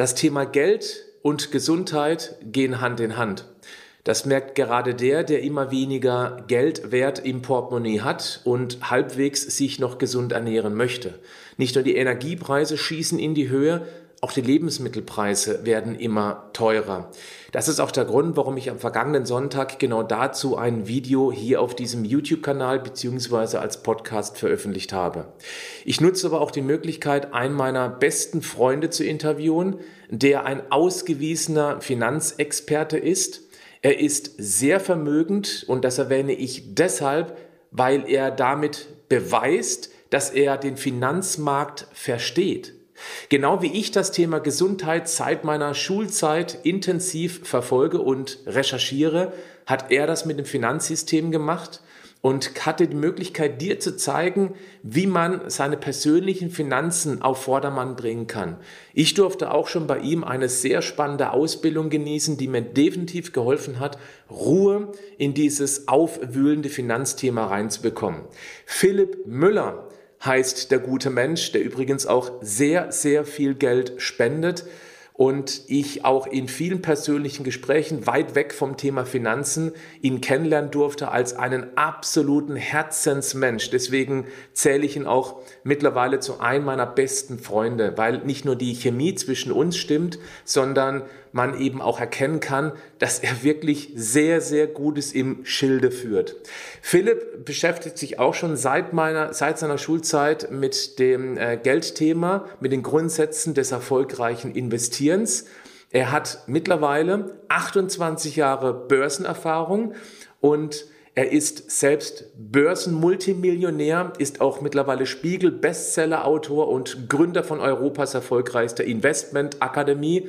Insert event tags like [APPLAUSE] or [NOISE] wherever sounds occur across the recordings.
Das Thema Geld und Gesundheit gehen Hand in Hand. Das merkt gerade der, der immer weniger Geldwert im Portemonnaie hat und halbwegs sich noch gesund ernähren möchte. Nicht nur die Energiepreise schießen in die Höhe, auch die Lebensmittelpreise werden immer teurer. Das ist auch der Grund, warum ich am vergangenen Sonntag genau dazu ein Video hier auf diesem YouTube-Kanal beziehungsweise als Podcast veröffentlicht habe. Ich nutze aber auch die Möglichkeit, einen meiner besten Freunde zu interviewen, der ein ausgewiesener Finanzexperte ist. Er ist sehr vermögend und das erwähne ich deshalb, weil er damit beweist, dass er den Finanzmarkt versteht. Genau wie ich das Thema Gesundheit seit meiner Schulzeit intensiv verfolge und recherchiere, hat er das mit dem Finanzsystem gemacht und hatte die Möglichkeit, dir zu zeigen, wie man seine persönlichen Finanzen auf Vordermann bringen kann. Ich durfte auch schon bei ihm eine sehr spannende Ausbildung genießen, die mir definitiv geholfen hat, Ruhe in dieses aufwühlende Finanzthema reinzubekommen. Philipp Müller heißt der gute Mensch, der übrigens auch sehr, sehr viel Geld spendet und ich auch in vielen persönlichen Gesprächen weit weg vom Thema Finanzen ihn kennenlernen durfte als einen absoluten Herzensmensch. Deswegen zähle ich ihn auch mittlerweile zu einem meiner besten Freunde, weil nicht nur die Chemie zwischen uns stimmt, sondern man eben auch erkennen kann, dass er wirklich sehr, sehr Gutes im Schilde führt. Philipp beschäftigt sich auch schon seit meiner, seit seiner Schulzeit mit dem äh, Geldthema, mit den Grundsätzen des erfolgreichen Investierens. Er hat mittlerweile 28 Jahre Börsenerfahrung und er ist selbst Börsenmultimillionär, ist auch mittlerweile Spiegel-Bestseller-Autor und Gründer von Europas erfolgreichster Investmentakademie.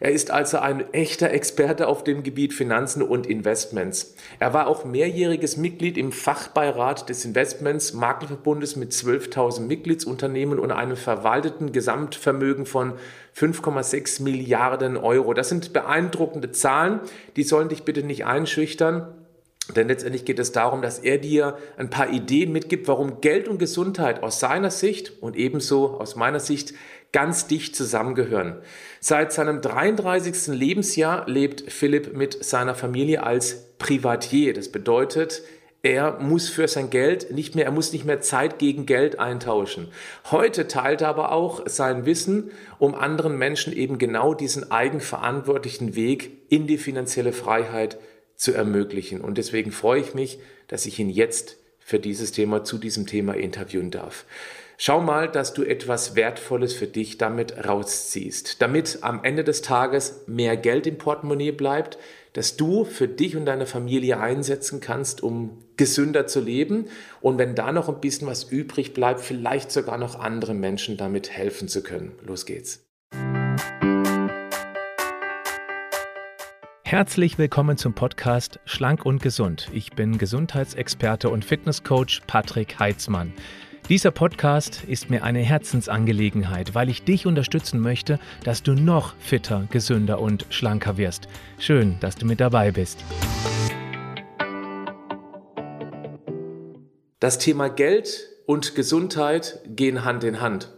Er ist also ein echter Experte auf dem Gebiet Finanzen und Investments. Er war auch mehrjähriges Mitglied im Fachbeirat des Investments Maklerverbundes mit 12.000 Mitgliedsunternehmen und einem verwalteten Gesamtvermögen von 5,6 Milliarden Euro. Das sind beeindruckende Zahlen, die sollen dich bitte nicht einschüchtern. Denn letztendlich geht es darum, dass er dir ein paar Ideen mitgibt, warum Geld und Gesundheit aus seiner Sicht und ebenso aus meiner Sicht ganz dicht zusammengehören. Seit seinem 33. Lebensjahr lebt Philipp mit seiner Familie als Privatier. Das bedeutet, er muss für sein Geld nicht mehr, er muss nicht mehr Zeit gegen Geld eintauschen. Heute teilt er aber auch sein Wissen, um anderen Menschen eben genau diesen eigenverantwortlichen Weg in die finanzielle Freiheit zu ermöglichen. Und deswegen freue ich mich, dass ich ihn jetzt für dieses Thema, zu diesem Thema interviewen darf. Schau mal, dass du etwas Wertvolles für dich damit rausziehst, damit am Ende des Tages mehr Geld im Portemonnaie bleibt, dass du für dich und deine Familie einsetzen kannst, um gesünder zu leben und wenn da noch ein bisschen was übrig bleibt, vielleicht sogar noch andere Menschen damit helfen zu können. Los geht's. Herzlich willkommen zum Podcast Schlank und Gesund. Ich bin Gesundheitsexperte und Fitnesscoach Patrick Heitzmann. Dieser Podcast ist mir eine Herzensangelegenheit, weil ich dich unterstützen möchte, dass du noch fitter, gesünder und schlanker wirst. Schön, dass du mit dabei bist. Das Thema Geld und Gesundheit gehen Hand in Hand.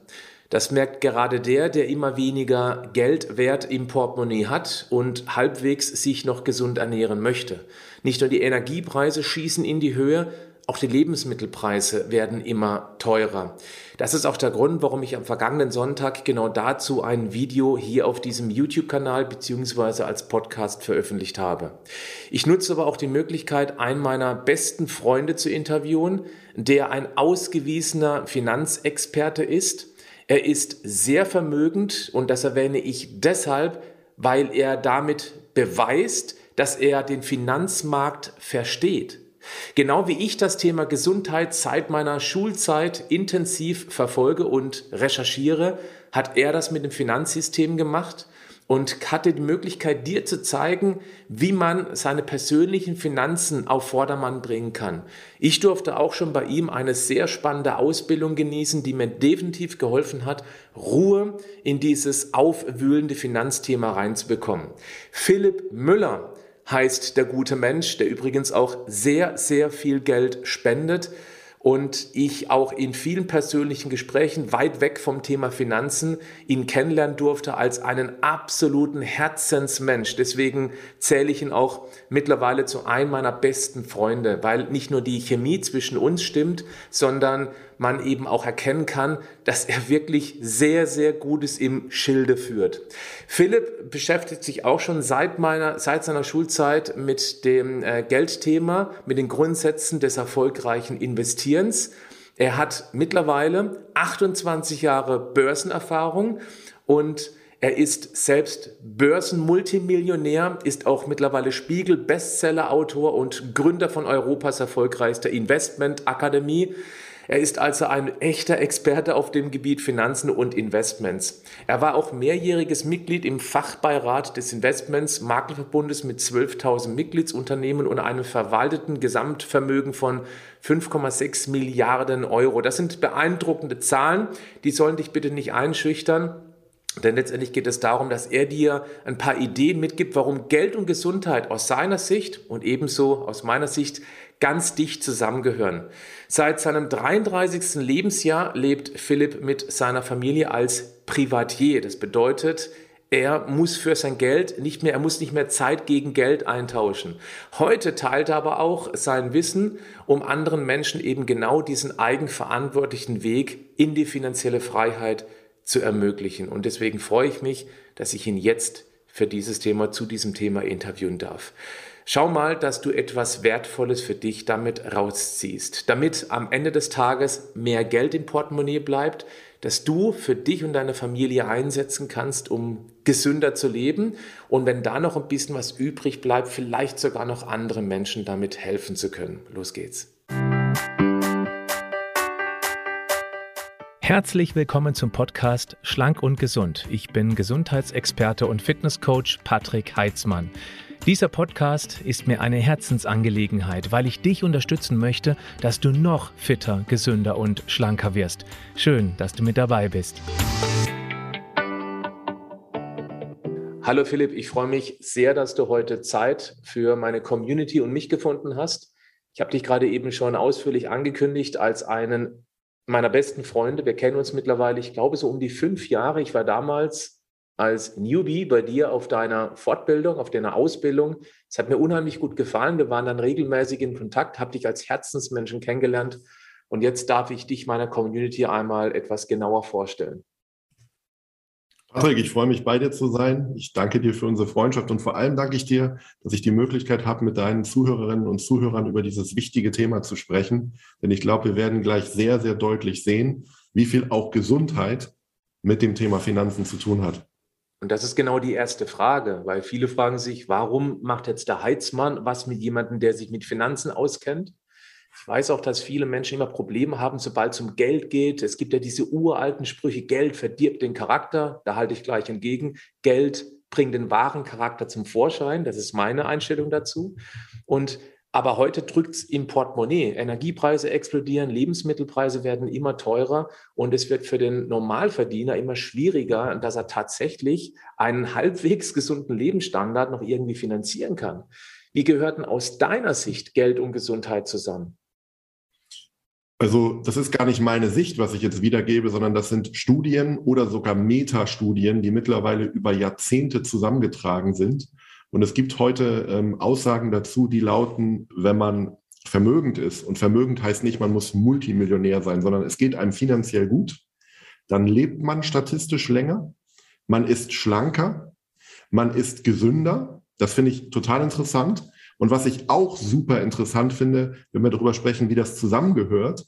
Das merkt gerade der, der immer weniger Geldwert im Portemonnaie hat und halbwegs sich noch gesund ernähren möchte. Nicht nur die Energiepreise schießen in die Höhe, auch die Lebensmittelpreise werden immer teurer. Das ist auch der Grund, warum ich am vergangenen Sonntag genau dazu ein Video hier auf diesem YouTube-Kanal beziehungsweise als Podcast veröffentlicht habe. Ich nutze aber auch die Möglichkeit, einen meiner besten Freunde zu interviewen, der ein ausgewiesener Finanzexperte ist. Er ist sehr vermögend und das erwähne ich deshalb, weil er damit beweist, dass er den Finanzmarkt versteht. Genau wie ich das Thema Gesundheit seit meiner Schulzeit intensiv verfolge und recherchiere, hat er das mit dem Finanzsystem gemacht und hatte die Möglichkeit, dir zu zeigen, wie man seine persönlichen Finanzen auf Vordermann bringen kann. Ich durfte auch schon bei ihm eine sehr spannende Ausbildung genießen, die mir definitiv geholfen hat, Ruhe in dieses aufwühlende Finanzthema reinzubekommen. Philipp Müller heißt der gute Mensch, der übrigens auch sehr, sehr viel Geld spendet und ich auch in vielen persönlichen Gesprächen weit weg vom Thema Finanzen ihn kennenlernen durfte als einen absoluten Herzensmensch. Deswegen zähle ich ihn auch mittlerweile zu einem meiner besten Freunde, weil nicht nur die Chemie zwischen uns stimmt, sondern man eben auch erkennen kann, dass er wirklich sehr, sehr Gutes im Schilde führt. Philipp beschäftigt sich auch schon seit meiner, seit seiner Schulzeit mit dem äh, Geldthema, mit den Grundsätzen des erfolgreichen Investierens. Er hat mittlerweile 28 Jahre Börsenerfahrung und er ist selbst Börsenmultimillionär, ist auch mittlerweile Spiegel-Bestseller-Autor und Gründer von Europas erfolgreichster Investmentakademie. Er ist also ein echter Experte auf dem Gebiet Finanzen und Investments. Er war auch mehrjähriges Mitglied im Fachbeirat des Investments Maklerverbundes mit 12.000 Mitgliedsunternehmen und einem verwalteten Gesamtvermögen von 5,6 Milliarden Euro. Das sind beeindruckende Zahlen, die sollen dich bitte nicht einschüchtern. Denn letztendlich geht es darum, dass er dir ein paar Ideen mitgibt, warum Geld und Gesundheit aus seiner Sicht und ebenso aus meiner Sicht ganz dicht zusammengehören. Seit seinem 33. Lebensjahr lebt Philipp mit seiner Familie als Privatier. Das bedeutet, er muss für sein Geld nicht mehr, er muss nicht mehr Zeit gegen Geld eintauschen. Heute teilt er aber auch sein Wissen, um anderen Menschen eben genau diesen eigenverantwortlichen Weg in die finanzielle Freiheit zu ermöglichen. Und deswegen freue ich mich, dass ich ihn jetzt für dieses Thema, zu diesem Thema interviewen darf. Schau mal, dass du etwas Wertvolles für dich damit rausziehst, damit am Ende des Tages mehr Geld im Portemonnaie bleibt, dass du für dich und deine Familie einsetzen kannst, um gesünder zu leben und wenn da noch ein bisschen was übrig bleibt, vielleicht sogar noch andere Menschen damit helfen zu können. Los geht's. Herzlich willkommen zum Podcast Schlank und Gesund. Ich bin Gesundheitsexperte und Fitnesscoach Patrick Heitzmann. Dieser Podcast ist mir eine Herzensangelegenheit, weil ich dich unterstützen möchte, dass du noch fitter, gesünder und schlanker wirst. Schön, dass du mit dabei bist. Hallo Philipp, ich freue mich sehr, dass du heute Zeit für meine Community und mich gefunden hast. Ich habe dich gerade eben schon ausführlich angekündigt als einen meiner besten Freunde. Wir kennen uns mittlerweile, ich glaube, so um die fünf Jahre. Ich war damals als Newbie bei dir auf deiner Fortbildung, auf deiner Ausbildung. Es hat mir unheimlich gut gefallen. Wir waren dann regelmäßig in Kontakt, habe dich als Herzensmenschen kennengelernt. Und jetzt darf ich dich meiner Community einmal etwas genauer vorstellen. Patrick, ich freue mich bei dir zu sein. Ich danke dir für unsere Freundschaft und vor allem danke ich dir, dass ich die Möglichkeit habe, mit deinen Zuhörerinnen und Zuhörern über dieses wichtige Thema zu sprechen. Denn ich glaube, wir werden gleich sehr, sehr deutlich sehen, wie viel auch Gesundheit mit dem Thema Finanzen zu tun hat. Und das ist genau die erste Frage, weil viele fragen sich, warum macht jetzt der Heizmann was mit jemandem, der sich mit Finanzen auskennt? Ich weiß auch, dass viele Menschen immer Probleme haben, sobald es um Geld geht. Es gibt ja diese uralten Sprüche, Geld verdirbt den Charakter. Da halte ich gleich entgegen. Geld bringt den wahren Charakter zum Vorschein. Das ist meine Einstellung dazu. Und aber heute drückt es im Portemonnaie. Energiepreise explodieren, Lebensmittelpreise werden immer teurer und es wird für den Normalverdiener immer schwieriger, dass er tatsächlich einen [LAUGHS] halbwegs gesunden Lebensstandard noch irgendwie finanzieren kann. Wie gehörten aus deiner Sicht Geld und Gesundheit zusammen? Also das ist gar nicht meine Sicht, was ich jetzt wiedergebe, sondern das sind Studien oder sogar Metastudien, die mittlerweile über Jahrzehnte zusammengetragen sind und es gibt heute ähm, Aussagen dazu, die lauten, wenn man vermögend ist, und vermögend heißt nicht, man muss Multimillionär sein, sondern es geht einem finanziell gut, dann lebt man statistisch länger, man ist schlanker, man ist gesünder. Das finde ich total interessant. Und was ich auch super interessant finde, wenn wir darüber sprechen, wie das zusammengehört,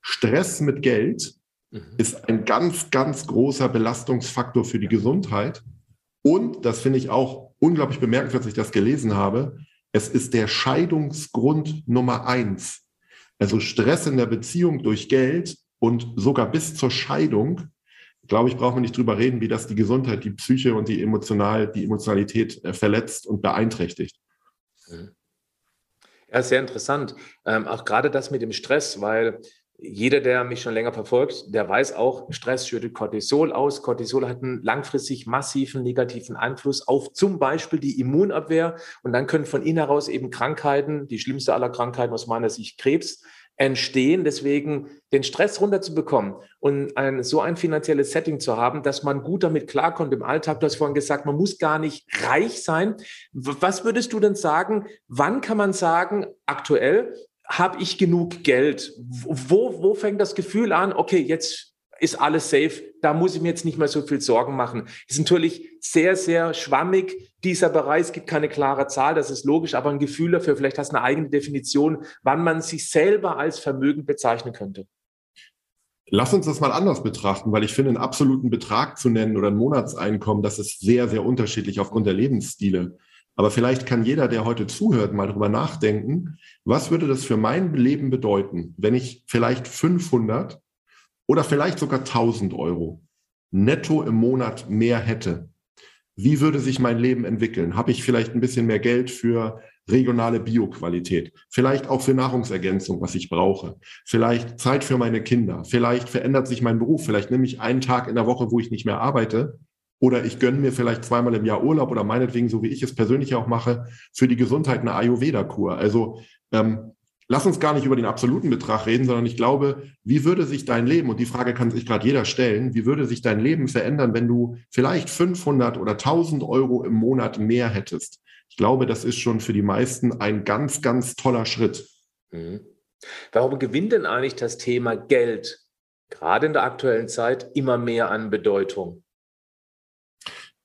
Stress mit Geld mhm. ist ein ganz, ganz großer Belastungsfaktor für die Gesundheit. Und das finde ich auch unglaublich bemerkenswert, als ich das gelesen habe. Es ist der Scheidungsgrund Nummer eins. Also Stress in der Beziehung durch Geld und sogar bis zur Scheidung, glaube ich, brauchen wir nicht drüber reden, wie das die Gesundheit, die Psyche und die emotional, die Emotionalität äh, verletzt und beeinträchtigt. Ja, sehr interessant. Ähm, auch gerade das mit dem Stress, weil jeder, der mich schon länger verfolgt, der weiß auch, Stress schüttet Cortisol aus. Cortisol hat einen langfristig massiven negativen Einfluss auf zum Beispiel die Immunabwehr. Und dann können von innen heraus eben Krankheiten, die schlimmste aller Krankheiten aus meiner Sicht Krebs, entstehen. Deswegen den Stress runterzubekommen und ein, so ein finanzielles Setting zu haben, dass man gut damit klarkommt im Alltag. Du hast vorhin gesagt, man muss gar nicht reich sein. Was würdest du denn sagen, wann kann man sagen, aktuell habe ich genug Geld? Wo, wo fängt das Gefühl an, okay, jetzt ist alles safe, da muss ich mir jetzt nicht mehr so viel Sorgen machen. Ist natürlich sehr, sehr schwammig, dieser Bereich. Es gibt keine klare Zahl, das ist logisch, aber ein Gefühl dafür, vielleicht hast du eine eigene Definition, wann man sich selber als Vermögen bezeichnen könnte. Lass uns das mal anders betrachten, weil ich finde, einen absoluten Betrag zu nennen oder ein Monatseinkommen, das ist sehr, sehr unterschiedlich aufgrund der Lebensstile. Aber vielleicht kann jeder, der heute zuhört, mal drüber nachdenken, was würde das für mein Leben bedeuten, wenn ich vielleicht 500 oder vielleicht sogar 1000 Euro netto im Monat mehr hätte, wie würde sich mein Leben entwickeln? Habe ich vielleicht ein bisschen mehr Geld für regionale Bioqualität, vielleicht auch für Nahrungsergänzung, was ich brauche, vielleicht Zeit für meine Kinder, vielleicht verändert sich mein Beruf, vielleicht nehme ich einen Tag in der Woche, wo ich nicht mehr arbeite oder ich gönne mir vielleicht zweimal im Jahr Urlaub oder meinetwegen, so wie ich es persönlich auch mache, für die Gesundheit eine Ayurveda-Kur. Also ähm, lass uns gar nicht über den absoluten Betrag reden, sondern ich glaube, wie würde sich dein Leben, und die Frage kann sich gerade jeder stellen, wie würde sich dein Leben verändern, wenn du vielleicht 500 oder 1000 Euro im Monat mehr hättest? Ich glaube, das ist schon für die meisten ein ganz, ganz toller Schritt. Mhm. Warum gewinnt denn eigentlich das Thema Geld gerade in der aktuellen Zeit immer mehr an Bedeutung?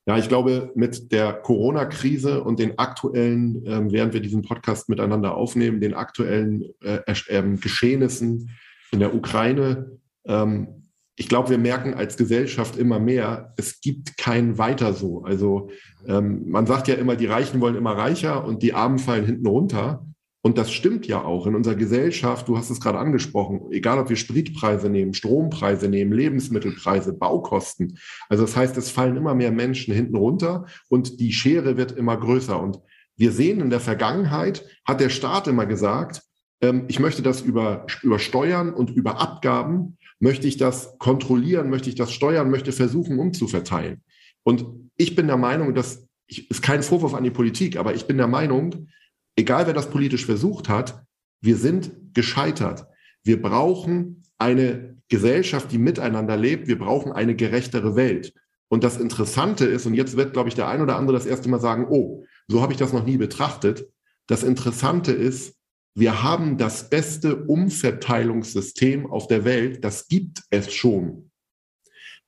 Ja, ich glaube, mit der Corona-Krise und den aktuellen, äh, während wir diesen Podcast miteinander aufnehmen, den aktuellen äh, äh, Geschehnissen in der Ukraine, ähm, ich glaube, wir merken als Gesellschaft immer mehr, es gibt kein Weiter so. Also ähm, man sagt ja immer, die Reichen wollen immer reicher und die Armen fallen hinten runter. Und das stimmt ja auch in unserer Gesellschaft. Du hast es gerade angesprochen. Egal, ob wir Spritpreise nehmen, Strompreise nehmen, Lebensmittelpreise, Baukosten. Also das heißt, es fallen immer mehr Menschen hinten runter und die Schere wird immer größer. Und wir sehen in der Vergangenheit, hat der Staat immer gesagt, ähm, ich möchte das über, über Steuern und über Abgaben, möchte ich das kontrollieren, möchte ich das steuern, möchte versuchen umzuverteilen. Und ich bin der Meinung, dass, ich, ist kein Vorwurf an die Politik, aber ich bin der Meinung, egal wer das politisch versucht hat, wir sind gescheitert. Wir brauchen eine Gesellschaft, die miteinander lebt. Wir brauchen eine gerechtere Welt. Und das Interessante ist, und jetzt wird, glaube ich, der ein oder andere das erste Mal sagen, oh, so habe ich das noch nie betrachtet. Das Interessante ist, wir haben das beste Umverteilungssystem auf der Welt. Das gibt es schon.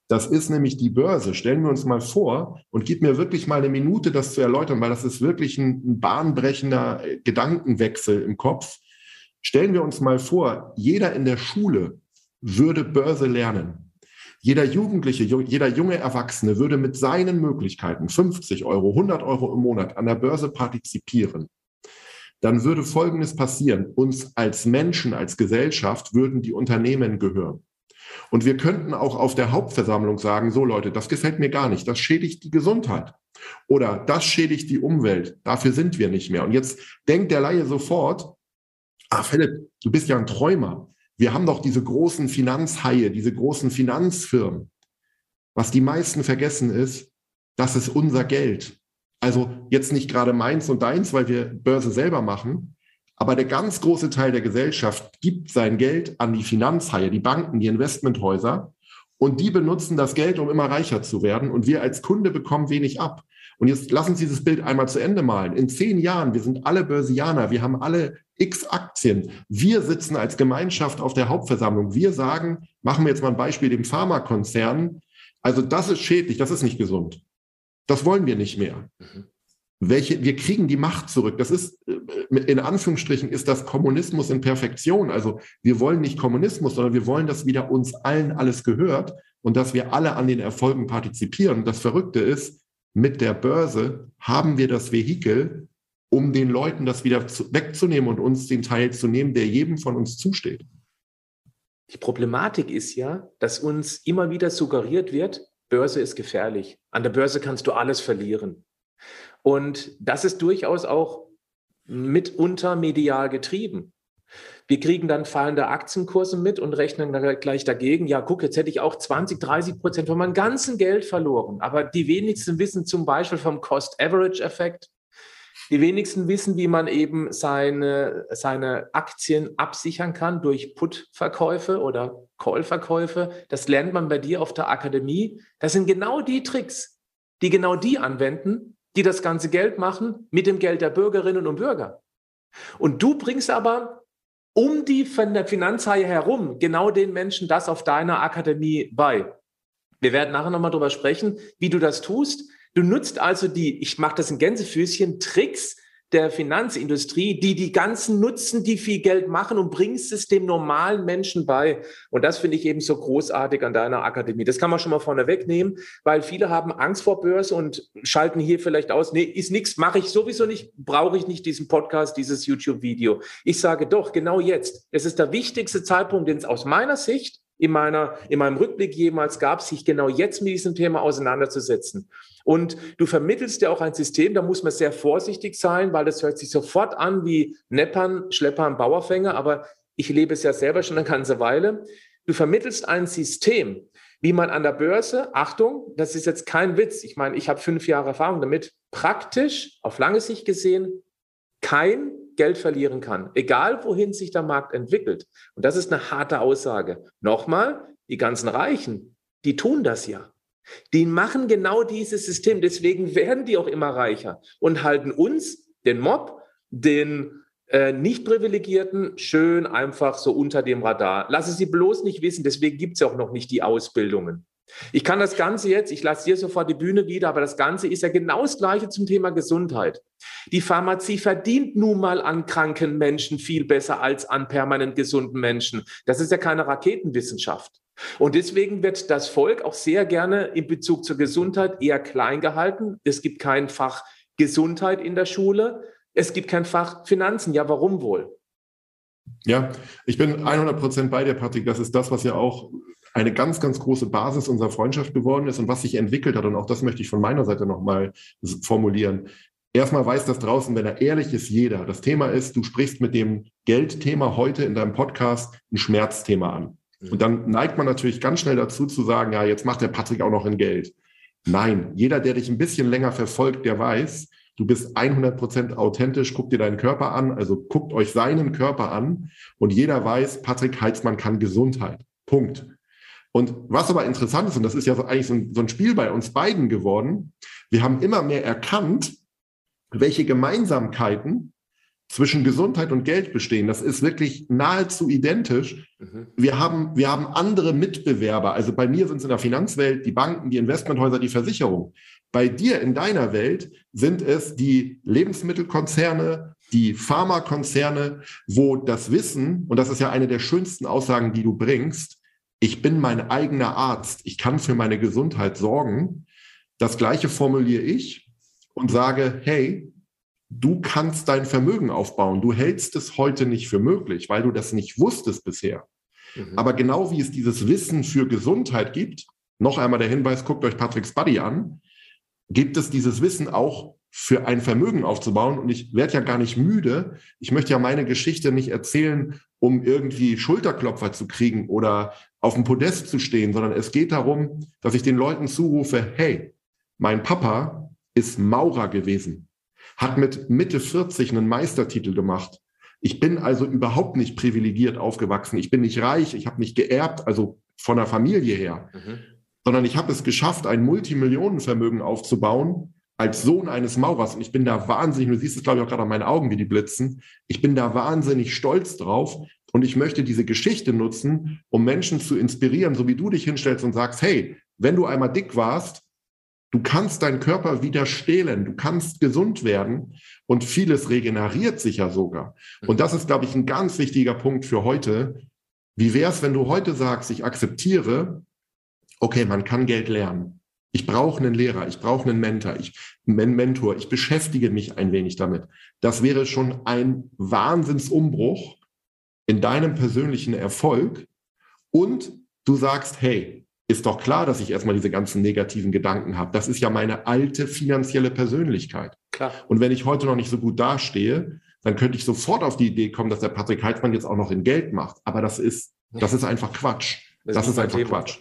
Das ist nämlich die Börse. Stellen wir uns mal vor und gib mir wirklich mal eine Minute, das zu erläutern, weil das ist wirklich ein, ein bahnbrechender äh, Gedankenwechsel im Kopf. Stellen wir uns mal vor, jeder in der Schule würde Börse lernen. Jeder Jugendliche, jeder junge Erwachsene würde mit seinen Möglichkeiten 50 Euro, 100 Euro im Monat an der Börse partizipieren. Dann würde Folgendes passieren. Uns als Menschen, als Gesellschaft würden die Unternehmen gehören. Und wir könnten auch auf der Hauptversammlung sagen, so Leute, das gefällt mir gar nicht, das schädigt die Gesundheit. Oder das schädigt die Umwelt, dafür sind wir nicht mehr. Und jetzt denkt der Laie sofort, ah Philipp, du bist ja ein Träumer. Wir haben doch diese großen Finanzhaie, diese großen Finanzfirmen. Was die meisten vergessen ist, das ist unser Geld. Also jetzt nicht gerade meins und deins, weil wir Börse selber machen, aber der ganz große Teil der Gesellschaft gibt sein Geld an die Finanzhaie, die Banken, die Investmenthäuser. Und die benutzen das Geld, um immer reicher zu werden. Und wir als Kunde bekommen wenig ab. Und jetzt lassen Sie dieses Bild einmal zu Ende malen. In zehn Jahren, wir sind alle Börsianer, wir haben alle x Aktien. Wir sitzen als Gemeinschaft auf der Hauptversammlung. Wir sagen, machen wir jetzt mal ein Beispiel dem Pharmakonzern. Also das ist schädlich, das ist nicht gesund. Das wollen wir nicht mehr. Mhm welche, wir kriegen die Macht zurück. Das ist, äh, in Anführungsstrichen, ist das Kommunismus in Perfektion. Also wir wollen nicht Kommunismus, sondern wir wollen, dass wieder uns allen alles gehört und dass wir alle an den Erfolgen partizipieren. das Verrückte ist, mit der Börse haben wir das Vehikel, um den Leuten das wieder wegzunehmen und uns den Teil zu nehmen, der jedem von uns zusteht. Die Problematik ist ja, dass uns immer wieder suggeriert wird, Börse ist gefährlich. An der Börse kannst du alles verlieren. Und das ist durchaus auch mitunter medial getrieben. Wir kriegen dann fallende Aktienkurse mit und rechnen gleich dagegen. Ja, guck, jetzt hätte ich auch 20, 30 Prozent von meinem ganzen Geld verloren. Aber die wenigsten wissen zum Beispiel vom Cost-Average-Effekt. Die wenigsten wissen, wie man eben seine, seine Aktien absichern kann durch Put-Verkäufe oder Call-Verkäufe. Das lernt man bei dir auf der Akademie. Das sind genau die Tricks, die genau die anwenden, die das ganze Geld machen mit dem Geld der Bürgerinnen und Bürger. Und du bringst aber um die Finanzhaie herum genau den Menschen das auf deiner Akademie bei. Wir werden nachher nochmal drüber sprechen, wie du das tust. Du nutzt also die, ich mache das in Gänsefüßchen, Tricks der Finanzindustrie, die die ganzen nutzen, die viel Geld machen und bringst es dem normalen Menschen bei. Und das finde ich eben so großartig an deiner Akademie. Das kann man schon mal vorne wegnehmen, weil viele haben Angst vor Börse und schalten hier vielleicht aus, nee, ist nichts, mache ich sowieso nicht, brauche ich nicht diesen Podcast, dieses YouTube-Video. Ich sage doch, genau jetzt. Es ist der wichtigste Zeitpunkt, den es aus meiner Sicht in, meiner, in meinem Rückblick jemals gab, sich genau jetzt mit diesem Thema auseinanderzusetzen. Und du vermittelst ja auch ein System, da muss man sehr vorsichtig sein, weil das hört sich sofort an wie Neppern, Schleppern, Bauerfänger, aber ich lebe es ja selber schon eine ganze Weile. Du vermittelst ein System, wie man an der Börse, Achtung, das ist jetzt kein Witz, ich meine, ich habe fünf Jahre Erfahrung damit, praktisch auf lange Sicht gesehen kein Geld verlieren kann, egal wohin sich der Markt entwickelt. Und das ist eine harte Aussage. Nochmal, die ganzen Reichen, die tun das ja. Die machen genau dieses System. Deswegen werden die auch immer reicher und halten uns, den Mob, den äh, Nicht-Privilegierten, schön einfach so unter dem Radar. Lasse sie bloß nicht wissen. Deswegen gibt es ja auch noch nicht die Ausbildungen. Ich kann das Ganze jetzt, ich lasse dir sofort die Bühne wieder, aber das Ganze ist ja genau das Gleiche zum Thema Gesundheit. Die Pharmazie verdient nun mal an kranken Menschen viel besser als an permanent gesunden Menschen. Das ist ja keine Raketenwissenschaft. Und deswegen wird das Volk auch sehr gerne in Bezug zur Gesundheit eher klein gehalten. Es gibt kein Fach Gesundheit in der Schule. Es gibt kein Fach Finanzen. Ja, warum wohl? Ja, ich bin 100 Prozent bei dir, Patrick. Das ist das, was ja auch eine ganz, ganz große Basis unserer Freundschaft geworden ist und was sich entwickelt hat. Und auch das möchte ich von meiner Seite nochmal formulieren. Erstmal weiß das draußen, wenn er ehrlich ist, jeder. Das Thema ist, du sprichst mit dem Geldthema heute in deinem Podcast ein Schmerzthema an. Mhm. Und dann neigt man natürlich ganz schnell dazu zu sagen, ja, jetzt macht der Patrick auch noch ein Geld. Nein, jeder, der dich ein bisschen länger verfolgt, der weiß, du bist 100 Prozent authentisch, guck dir deinen Körper an, also guckt euch seinen Körper an und jeder weiß, Patrick Heitzmann kann Gesundheit. Punkt. Und was aber interessant ist, und das ist ja so eigentlich so ein, so ein Spiel bei uns beiden geworden, wir haben immer mehr erkannt, welche Gemeinsamkeiten zwischen Gesundheit und Geld bestehen. Das ist wirklich nahezu identisch. Mhm. Wir, haben, wir haben andere Mitbewerber. Also bei mir sind es in der Finanzwelt die Banken, die Investmenthäuser, die Versicherung. Bei dir in deiner Welt sind es die Lebensmittelkonzerne, die Pharmakonzerne, wo das Wissen, und das ist ja eine der schönsten Aussagen, die du bringst, ich bin mein eigener Arzt, ich kann für meine Gesundheit sorgen. Das gleiche formuliere ich und sage, hey, du kannst dein Vermögen aufbauen. Du hältst es heute nicht für möglich, weil du das nicht wusstest bisher. Mhm. Aber genau wie es dieses Wissen für Gesundheit gibt, noch einmal der Hinweis, guckt euch Patrick's Buddy an, gibt es dieses Wissen auch für ein Vermögen aufzubauen. Und ich werde ja gar nicht müde. Ich möchte ja meine Geschichte nicht erzählen, um irgendwie Schulterklopfer zu kriegen oder auf dem Podest zu stehen, sondern es geht darum, dass ich den Leuten zurufe, hey, mein Papa ist Maurer gewesen hat mit Mitte 40 einen Meistertitel gemacht. Ich bin also überhaupt nicht privilegiert aufgewachsen. Ich bin nicht reich, ich habe nicht geerbt, also von der Familie her, mhm. sondern ich habe es geschafft, ein Multimillionenvermögen aufzubauen als Sohn eines Maurers. Und ich bin da wahnsinnig, du siehst es, glaube ich, auch gerade an meinen Augen, wie die blitzen. Ich bin da wahnsinnig stolz drauf. Und ich möchte diese Geschichte nutzen, um Menschen zu inspirieren, so wie du dich hinstellst und sagst, hey, wenn du einmal dick warst, Du kannst deinen Körper wieder stehlen, du kannst gesund werden und vieles regeneriert sich ja sogar. Und mhm. das ist, glaube ich, ein ganz wichtiger Punkt für heute. Wie wäre es, wenn du heute sagst, ich akzeptiere, okay, man kann Geld lernen. Ich brauche einen Lehrer, ich brauche einen Mentor, ich, einen Mentor, ich beschäftige mich ein wenig damit. Das wäre schon ein Wahnsinnsumbruch in deinem persönlichen Erfolg. Und du sagst, hey, ist doch klar, dass ich erstmal diese ganzen negativen Gedanken habe. Das ist ja meine alte finanzielle Persönlichkeit. Klar. Und wenn ich heute noch nicht so gut dastehe, dann könnte ich sofort auf die Idee kommen, dass der Patrick Heitzmann jetzt auch noch in Geld macht. Aber das ist, das ist einfach Quatsch. Das, das ist, ist einfach Thema. Quatsch.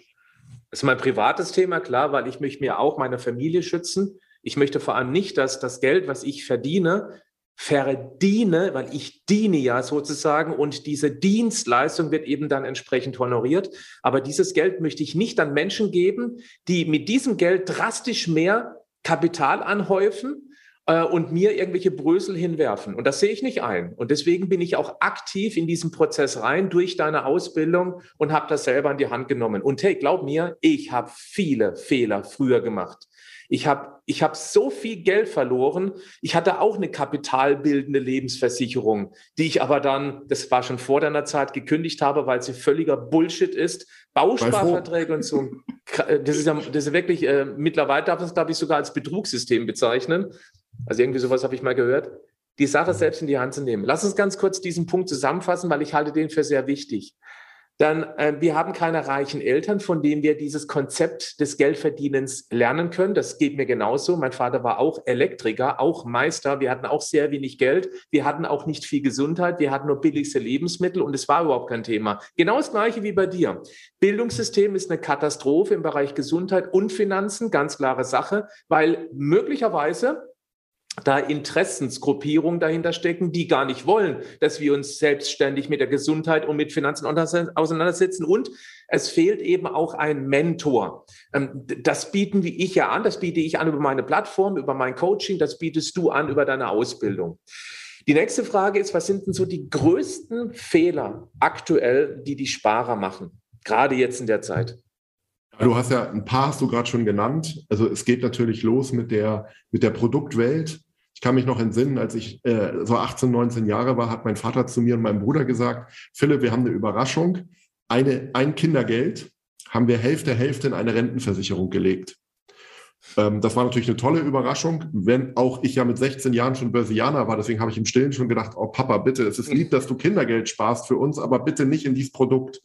Das ist mein privates Thema, klar, weil ich möchte mir auch meine Familie schützen. Ich möchte vor allem nicht, dass das Geld, was ich verdiene, verdiene, weil ich diene ja sozusagen und diese Dienstleistung wird eben dann entsprechend honoriert. Aber dieses Geld möchte ich nicht an Menschen geben, die mit diesem Geld drastisch mehr Kapital anhäufen äh, und mir irgendwelche Brösel hinwerfen. Und das sehe ich nicht ein. Und deswegen bin ich auch aktiv in diesen Prozess rein durch deine Ausbildung und habe das selber in die Hand genommen. Und hey, glaub mir, ich habe viele Fehler früher gemacht. Ich habe ich hab so viel Geld verloren. Ich hatte auch eine kapitalbildende Lebensversicherung, die ich aber dann, das war schon vor deiner Zeit, gekündigt habe, weil sie völliger Bullshit ist. Bausparverträge und so. Das ist ja das ist wirklich, äh, mittlerweile darf man es, glaube ich, sogar als Betrugssystem bezeichnen. Also irgendwie sowas habe ich mal gehört. Die Sache selbst in die Hand zu nehmen. Lass uns ganz kurz diesen Punkt zusammenfassen, weil ich halte den für sehr wichtig. Dann, äh, wir haben keine reichen Eltern, von denen wir dieses Konzept des Geldverdienens lernen können. Das geht mir genauso. Mein Vater war auch Elektriker, auch Meister. Wir hatten auch sehr wenig Geld. Wir hatten auch nicht viel Gesundheit. Wir hatten nur billigste Lebensmittel und es war überhaupt kein Thema. Genau das Gleiche wie bei dir. Bildungssystem ist eine Katastrophe im Bereich Gesundheit und Finanzen, ganz klare Sache, weil möglicherweise da Interessensgruppierungen dahinter stecken, die gar nicht wollen, dass wir uns selbstständig mit der Gesundheit und mit Finanzen auseinandersetzen. Und es fehlt eben auch ein Mentor. Ähm, das bieten wie ich ja an, das biete ich an über meine Plattform, über mein Coaching, das bietest du an über deine Ausbildung. Die nächste Frage ist, was sind denn so die größten Fehler aktuell, die die Sparer machen, gerade jetzt in der Zeit? Du hast ja ein paar hast du gerade schon genannt. Also es geht natürlich los mit der, mit der Produktwelt. Ich kann mich noch entsinnen, als ich äh, so 18, 19 Jahre war, hat mein Vater zu mir und meinem Bruder gesagt, Philipp, wir haben eine Überraschung. Eine, ein Kindergeld haben wir Hälfte, Hälfte in eine Rentenversicherung gelegt. Ähm, das war natürlich eine tolle Überraschung, wenn auch ich ja mit 16 Jahren schon Börsianer war. Deswegen habe ich im Stillen schon gedacht, oh Papa, bitte, es ist lieb, [LAUGHS] dass du Kindergeld sparst für uns, aber bitte nicht in dieses Produkt.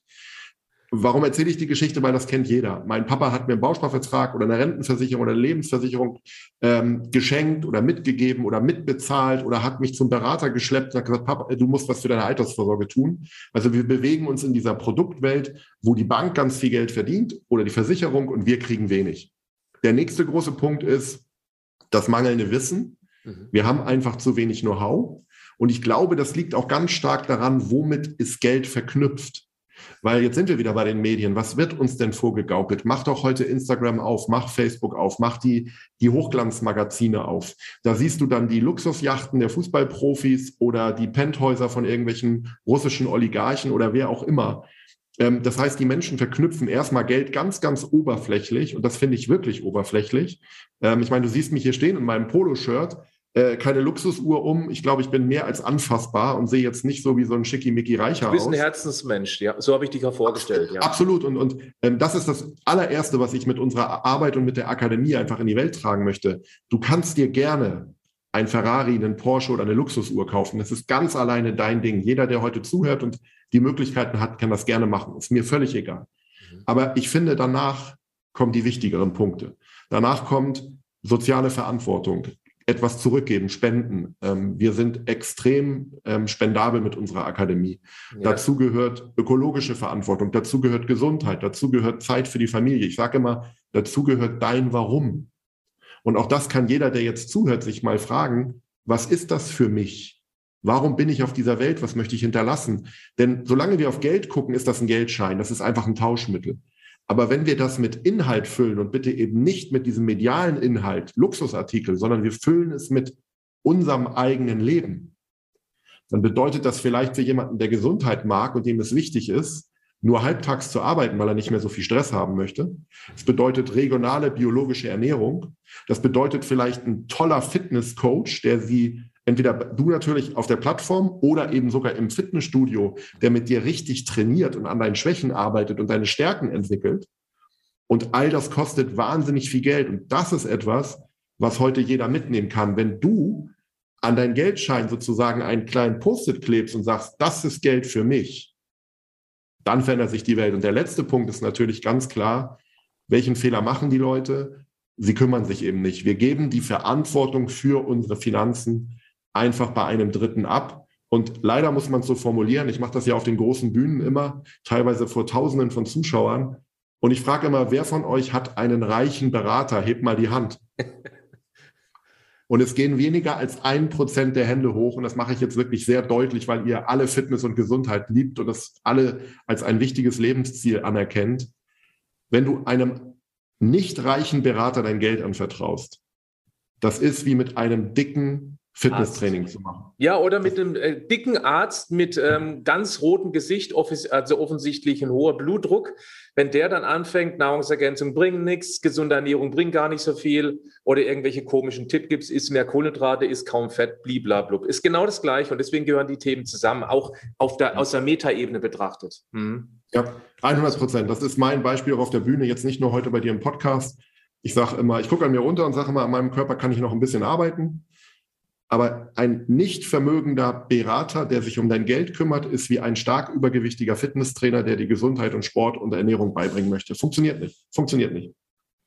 Warum erzähle ich die Geschichte? Weil das kennt jeder. Mein Papa hat mir einen Bausparvertrag oder eine Rentenversicherung oder eine Lebensversicherung ähm, geschenkt oder mitgegeben oder mitbezahlt oder hat mich zum Berater geschleppt und hat gesagt, Papa, du musst was für deine Altersvorsorge tun. Also wir bewegen uns in dieser Produktwelt, wo die Bank ganz viel Geld verdient oder die Versicherung und wir kriegen wenig. Der nächste große Punkt ist das mangelnde Wissen. Mhm. Wir haben einfach zu wenig Know-how. Und ich glaube, das liegt auch ganz stark daran, womit ist Geld verknüpft. Weil jetzt sind wir wieder bei den Medien. Was wird uns denn vorgegaukelt? Mach doch heute Instagram auf, mach Facebook auf, mach die, die Hochglanzmagazine auf. Da siehst du dann die Luxusjachten der Fußballprofis oder die Penthäuser von irgendwelchen russischen Oligarchen oder wer auch immer. Ähm, das heißt, die Menschen verknüpfen erstmal Geld ganz, ganz oberflächlich und das finde ich wirklich oberflächlich. Ähm, ich meine, du siehst mich hier stehen in meinem Poloshirt äh, keine Luxusuhr um. Ich glaube, ich bin mehr als anfassbar und sehe jetzt nicht so wie so ein schickimicki Reicher aus. Du bist ein Herzensmensch, ja. So habe ich dich ja vorgestellt. Ja. Absolut. Und, und ähm, das ist das allererste, was ich mit unserer Arbeit und mit der Akademie einfach in die Welt tragen möchte. Du kannst dir gerne ein Ferrari, einen Porsche oder eine Luxusuhr kaufen. Das ist ganz alleine dein Ding. Jeder, der heute zuhört und die Möglichkeiten hat, kann das gerne machen. Ist mir völlig egal. Mhm. Aber ich finde, danach kommen die wichtigeren Punkte. Danach kommt soziale Verantwortung etwas zurückgeben, spenden. Ähm, wir sind extrem ähm, spendabel mit unserer Akademie. Ja. Dazu gehört ökologische Verantwortung, dazu gehört Gesundheit, dazu gehört Zeit für die Familie. Ich sage immer, dazu gehört dein Warum. Und auch das kann jeder, der jetzt zuhört, sich mal fragen, was ist das für mich? Warum bin ich auf dieser Welt? Was möchte ich hinterlassen? Denn solange wir auf Geld gucken, ist das ein Geldschein. Das ist einfach ein Tauschmittel. Aber wenn wir das mit Inhalt füllen und bitte eben nicht mit diesem medialen Inhalt, Luxusartikel, sondern wir füllen es mit unserem eigenen Leben, dann bedeutet das vielleicht für jemanden, der Gesundheit mag und dem es wichtig ist, nur halbtags zu arbeiten, weil er nicht mehr so viel Stress haben möchte. Es bedeutet regionale biologische Ernährung. Das bedeutet vielleicht ein toller Fitnesscoach, der sie entweder du natürlich auf der Plattform oder eben sogar im Fitnessstudio, der mit dir richtig trainiert und an deinen Schwächen arbeitet und deine Stärken entwickelt. Und all das kostet wahnsinnig viel Geld. Und das ist etwas, was heute jeder mitnehmen kann. Wenn du an deinen Geldschein sozusagen einen kleinen Post-it klebst und sagst, das ist Geld für mich, dann verändert sich die Welt. Und der letzte Punkt ist natürlich ganz klar, welchen Fehler machen die Leute? Sie kümmern sich eben nicht. Wir geben die Verantwortung für unsere Finanzen einfach bei einem Dritten ab. Und leider muss man es so formulieren. Ich mache das ja auf den großen Bühnen immer, teilweise vor Tausenden von Zuschauern. Und ich frage immer, wer von euch hat einen reichen Berater? Hebt mal die Hand. [LAUGHS] Und es gehen weniger als ein Prozent der Hände hoch. Und das mache ich jetzt wirklich sehr deutlich, weil ihr alle Fitness und Gesundheit liebt und das alle als ein wichtiges Lebensziel anerkennt. Wenn du einem nicht reichen Berater dein Geld anvertraust, das ist wie mit einem dicken Fitnesstraining zu machen. Ja, oder mit einem äh, dicken Arzt mit ähm, ganz rotem Gesicht, also offensichtlich ein hoher Blutdruck. Wenn der dann anfängt, Nahrungsergänzung bringt nichts, gesunde Ernährung bringt gar nicht so viel oder irgendwelche komischen Tipps gibt, ist mehr Kohlenhydrate, ist kaum Fett, bliblablub. Ist genau das Gleiche und deswegen gehören die Themen zusammen, auch auf der, aus der Metaebene betrachtet. Mhm. Ja, 100 Prozent. Das ist mein Beispiel auch auf der Bühne, jetzt nicht nur heute bei dir im Podcast. Ich sage immer, ich gucke an mir runter und sage immer, an meinem Körper kann ich noch ein bisschen arbeiten. Aber ein nicht vermögender Berater, der sich um dein Geld kümmert, ist wie ein stark übergewichtiger Fitnesstrainer, der die Gesundheit und Sport und Ernährung beibringen möchte. Funktioniert nicht. Funktioniert nicht.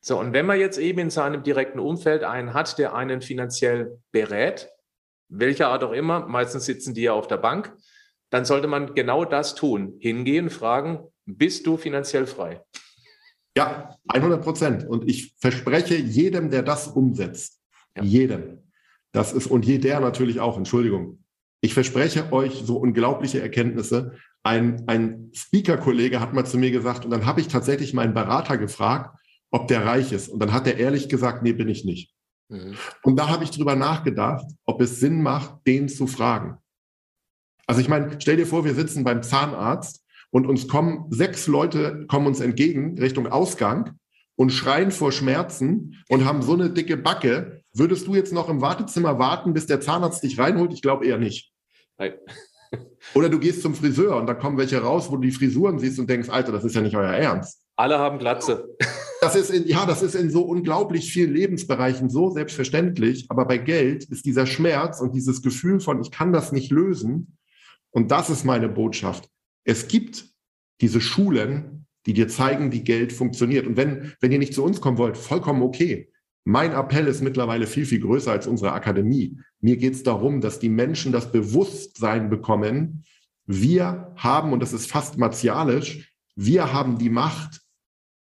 So, und wenn man jetzt eben in seinem direkten Umfeld einen hat, der einen finanziell berät, welcher Art auch immer, meistens sitzen die ja auf der Bank, dann sollte man genau das tun. Hingehen, fragen, bist du finanziell frei? Ja, 100 Prozent. Und ich verspreche jedem, der das umsetzt, ja. jedem, das ist, und jeder natürlich auch, Entschuldigung. Ich verspreche euch so unglaubliche Erkenntnisse. Ein, ein Speaker-Kollege hat mal zu mir gesagt, und dann habe ich tatsächlich meinen Berater gefragt, ob der reich ist. Und dann hat er ehrlich gesagt, nee, bin ich nicht. Mhm. Und da habe ich drüber nachgedacht, ob es Sinn macht, den zu fragen. Also ich meine, stell dir vor, wir sitzen beim Zahnarzt und uns kommen sechs Leute, kommen uns entgegen Richtung Ausgang und schreien vor Schmerzen und haben so eine dicke Backe, würdest du jetzt noch im Wartezimmer warten, bis der Zahnarzt dich reinholt? Ich glaube eher nicht. Nein. [LAUGHS] Oder du gehst zum Friseur und da kommen welche raus, wo du die Frisuren siehst und denkst, Alter, das ist ja nicht euer Ernst. Alle haben Glatze. [LAUGHS] Das ist in, ja, das ist in so unglaublich vielen Lebensbereichen so selbstverständlich. Aber bei Geld ist dieser Schmerz und dieses Gefühl von, ich kann das nicht lösen. Und das ist meine Botschaft. Es gibt diese Schulen, die dir zeigen, wie Geld funktioniert. Und wenn, wenn ihr nicht zu uns kommen wollt, vollkommen okay. Mein Appell ist mittlerweile viel, viel größer als unsere Akademie. Mir geht es darum, dass die Menschen das Bewusstsein bekommen, wir haben, und das ist fast martialisch, wir haben die Macht,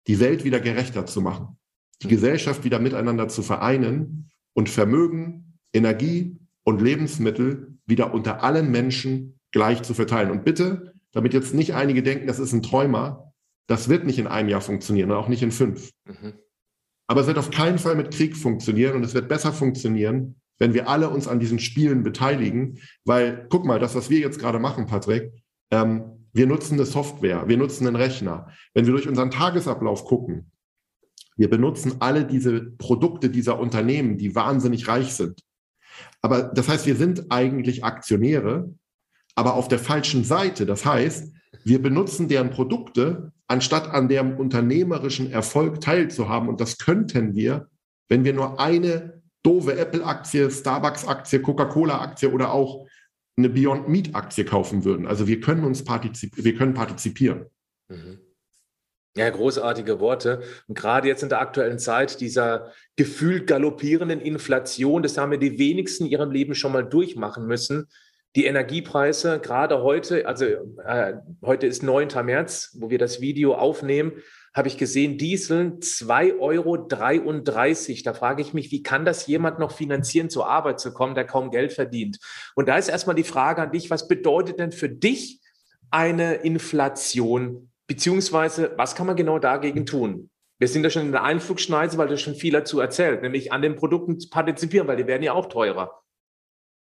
die Welt wieder gerechter zu machen, die Gesellschaft wieder miteinander zu vereinen und Vermögen, Energie und Lebensmittel wieder unter allen Menschen gleich zu verteilen. Und bitte, damit jetzt nicht einige denken, das ist ein Träumer, das wird nicht in einem Jahr funktionieren, auch nicht in fünf. Mhm. Aber es wird auf keinen Fall mit Krieg funktionieren und es wird besser funktionieren, wenn wir alle uns an diesen Spielen beteiligen. Weil, guck mal, das, was wir jetzt gerade machen, Patrick, ähm, wir nutzen eine Software, wir nutzen einen Rechner. Wenn wir durch unseren Tagesablauf gucken, wir benutzen alle diese Produkte dieser Unternehmen, die wahnsinnig reich sind. Aber das heißt, wir sind eigentlich Aktionäre, aber auf der falschen Seite. Das heißt, wir benutzen deren Produkte, anstatt an deren unternehmerischen Erfolg teilzuhaben. Und das könnten wir, wenn wir nur eine doofe Apple-Aktie, Starbucks-Aktie, Coca-Cola-Aktie oder auch eine Beyond Meat-Aktie kaufen würden. Also wir können uns partizip wir können partizipieren. Mhm. Ja, großartige Worte. Und gerade jetzt in der aktuellen Zeit dieser gefühlt galoppierenden Inflation, das haben wir die wenigsten in ihrem Leben schon mal durchmachen müssen die Energiepreise gerade heute, also äh, heute ist 9. März, wo wir das Video aufnehmen, habe ich gesehen, Diesel 2,33 Euro. Da frage ich mich, wie kann das jemand noch finanzieren, zur Arbeit zu kommen, der kaum Geld verdient? Und da ist erstmal die Frage an dich, was bedeutet denn für dich eine Inflation? Beziehungsweise, was kann man genau dagegen tun? Wir sind ja schon in der Einflugschneise, weil du schon viel dazu erzählt, nämlich an den Produkten zu partizipieren, weil die werden ja auch teurer.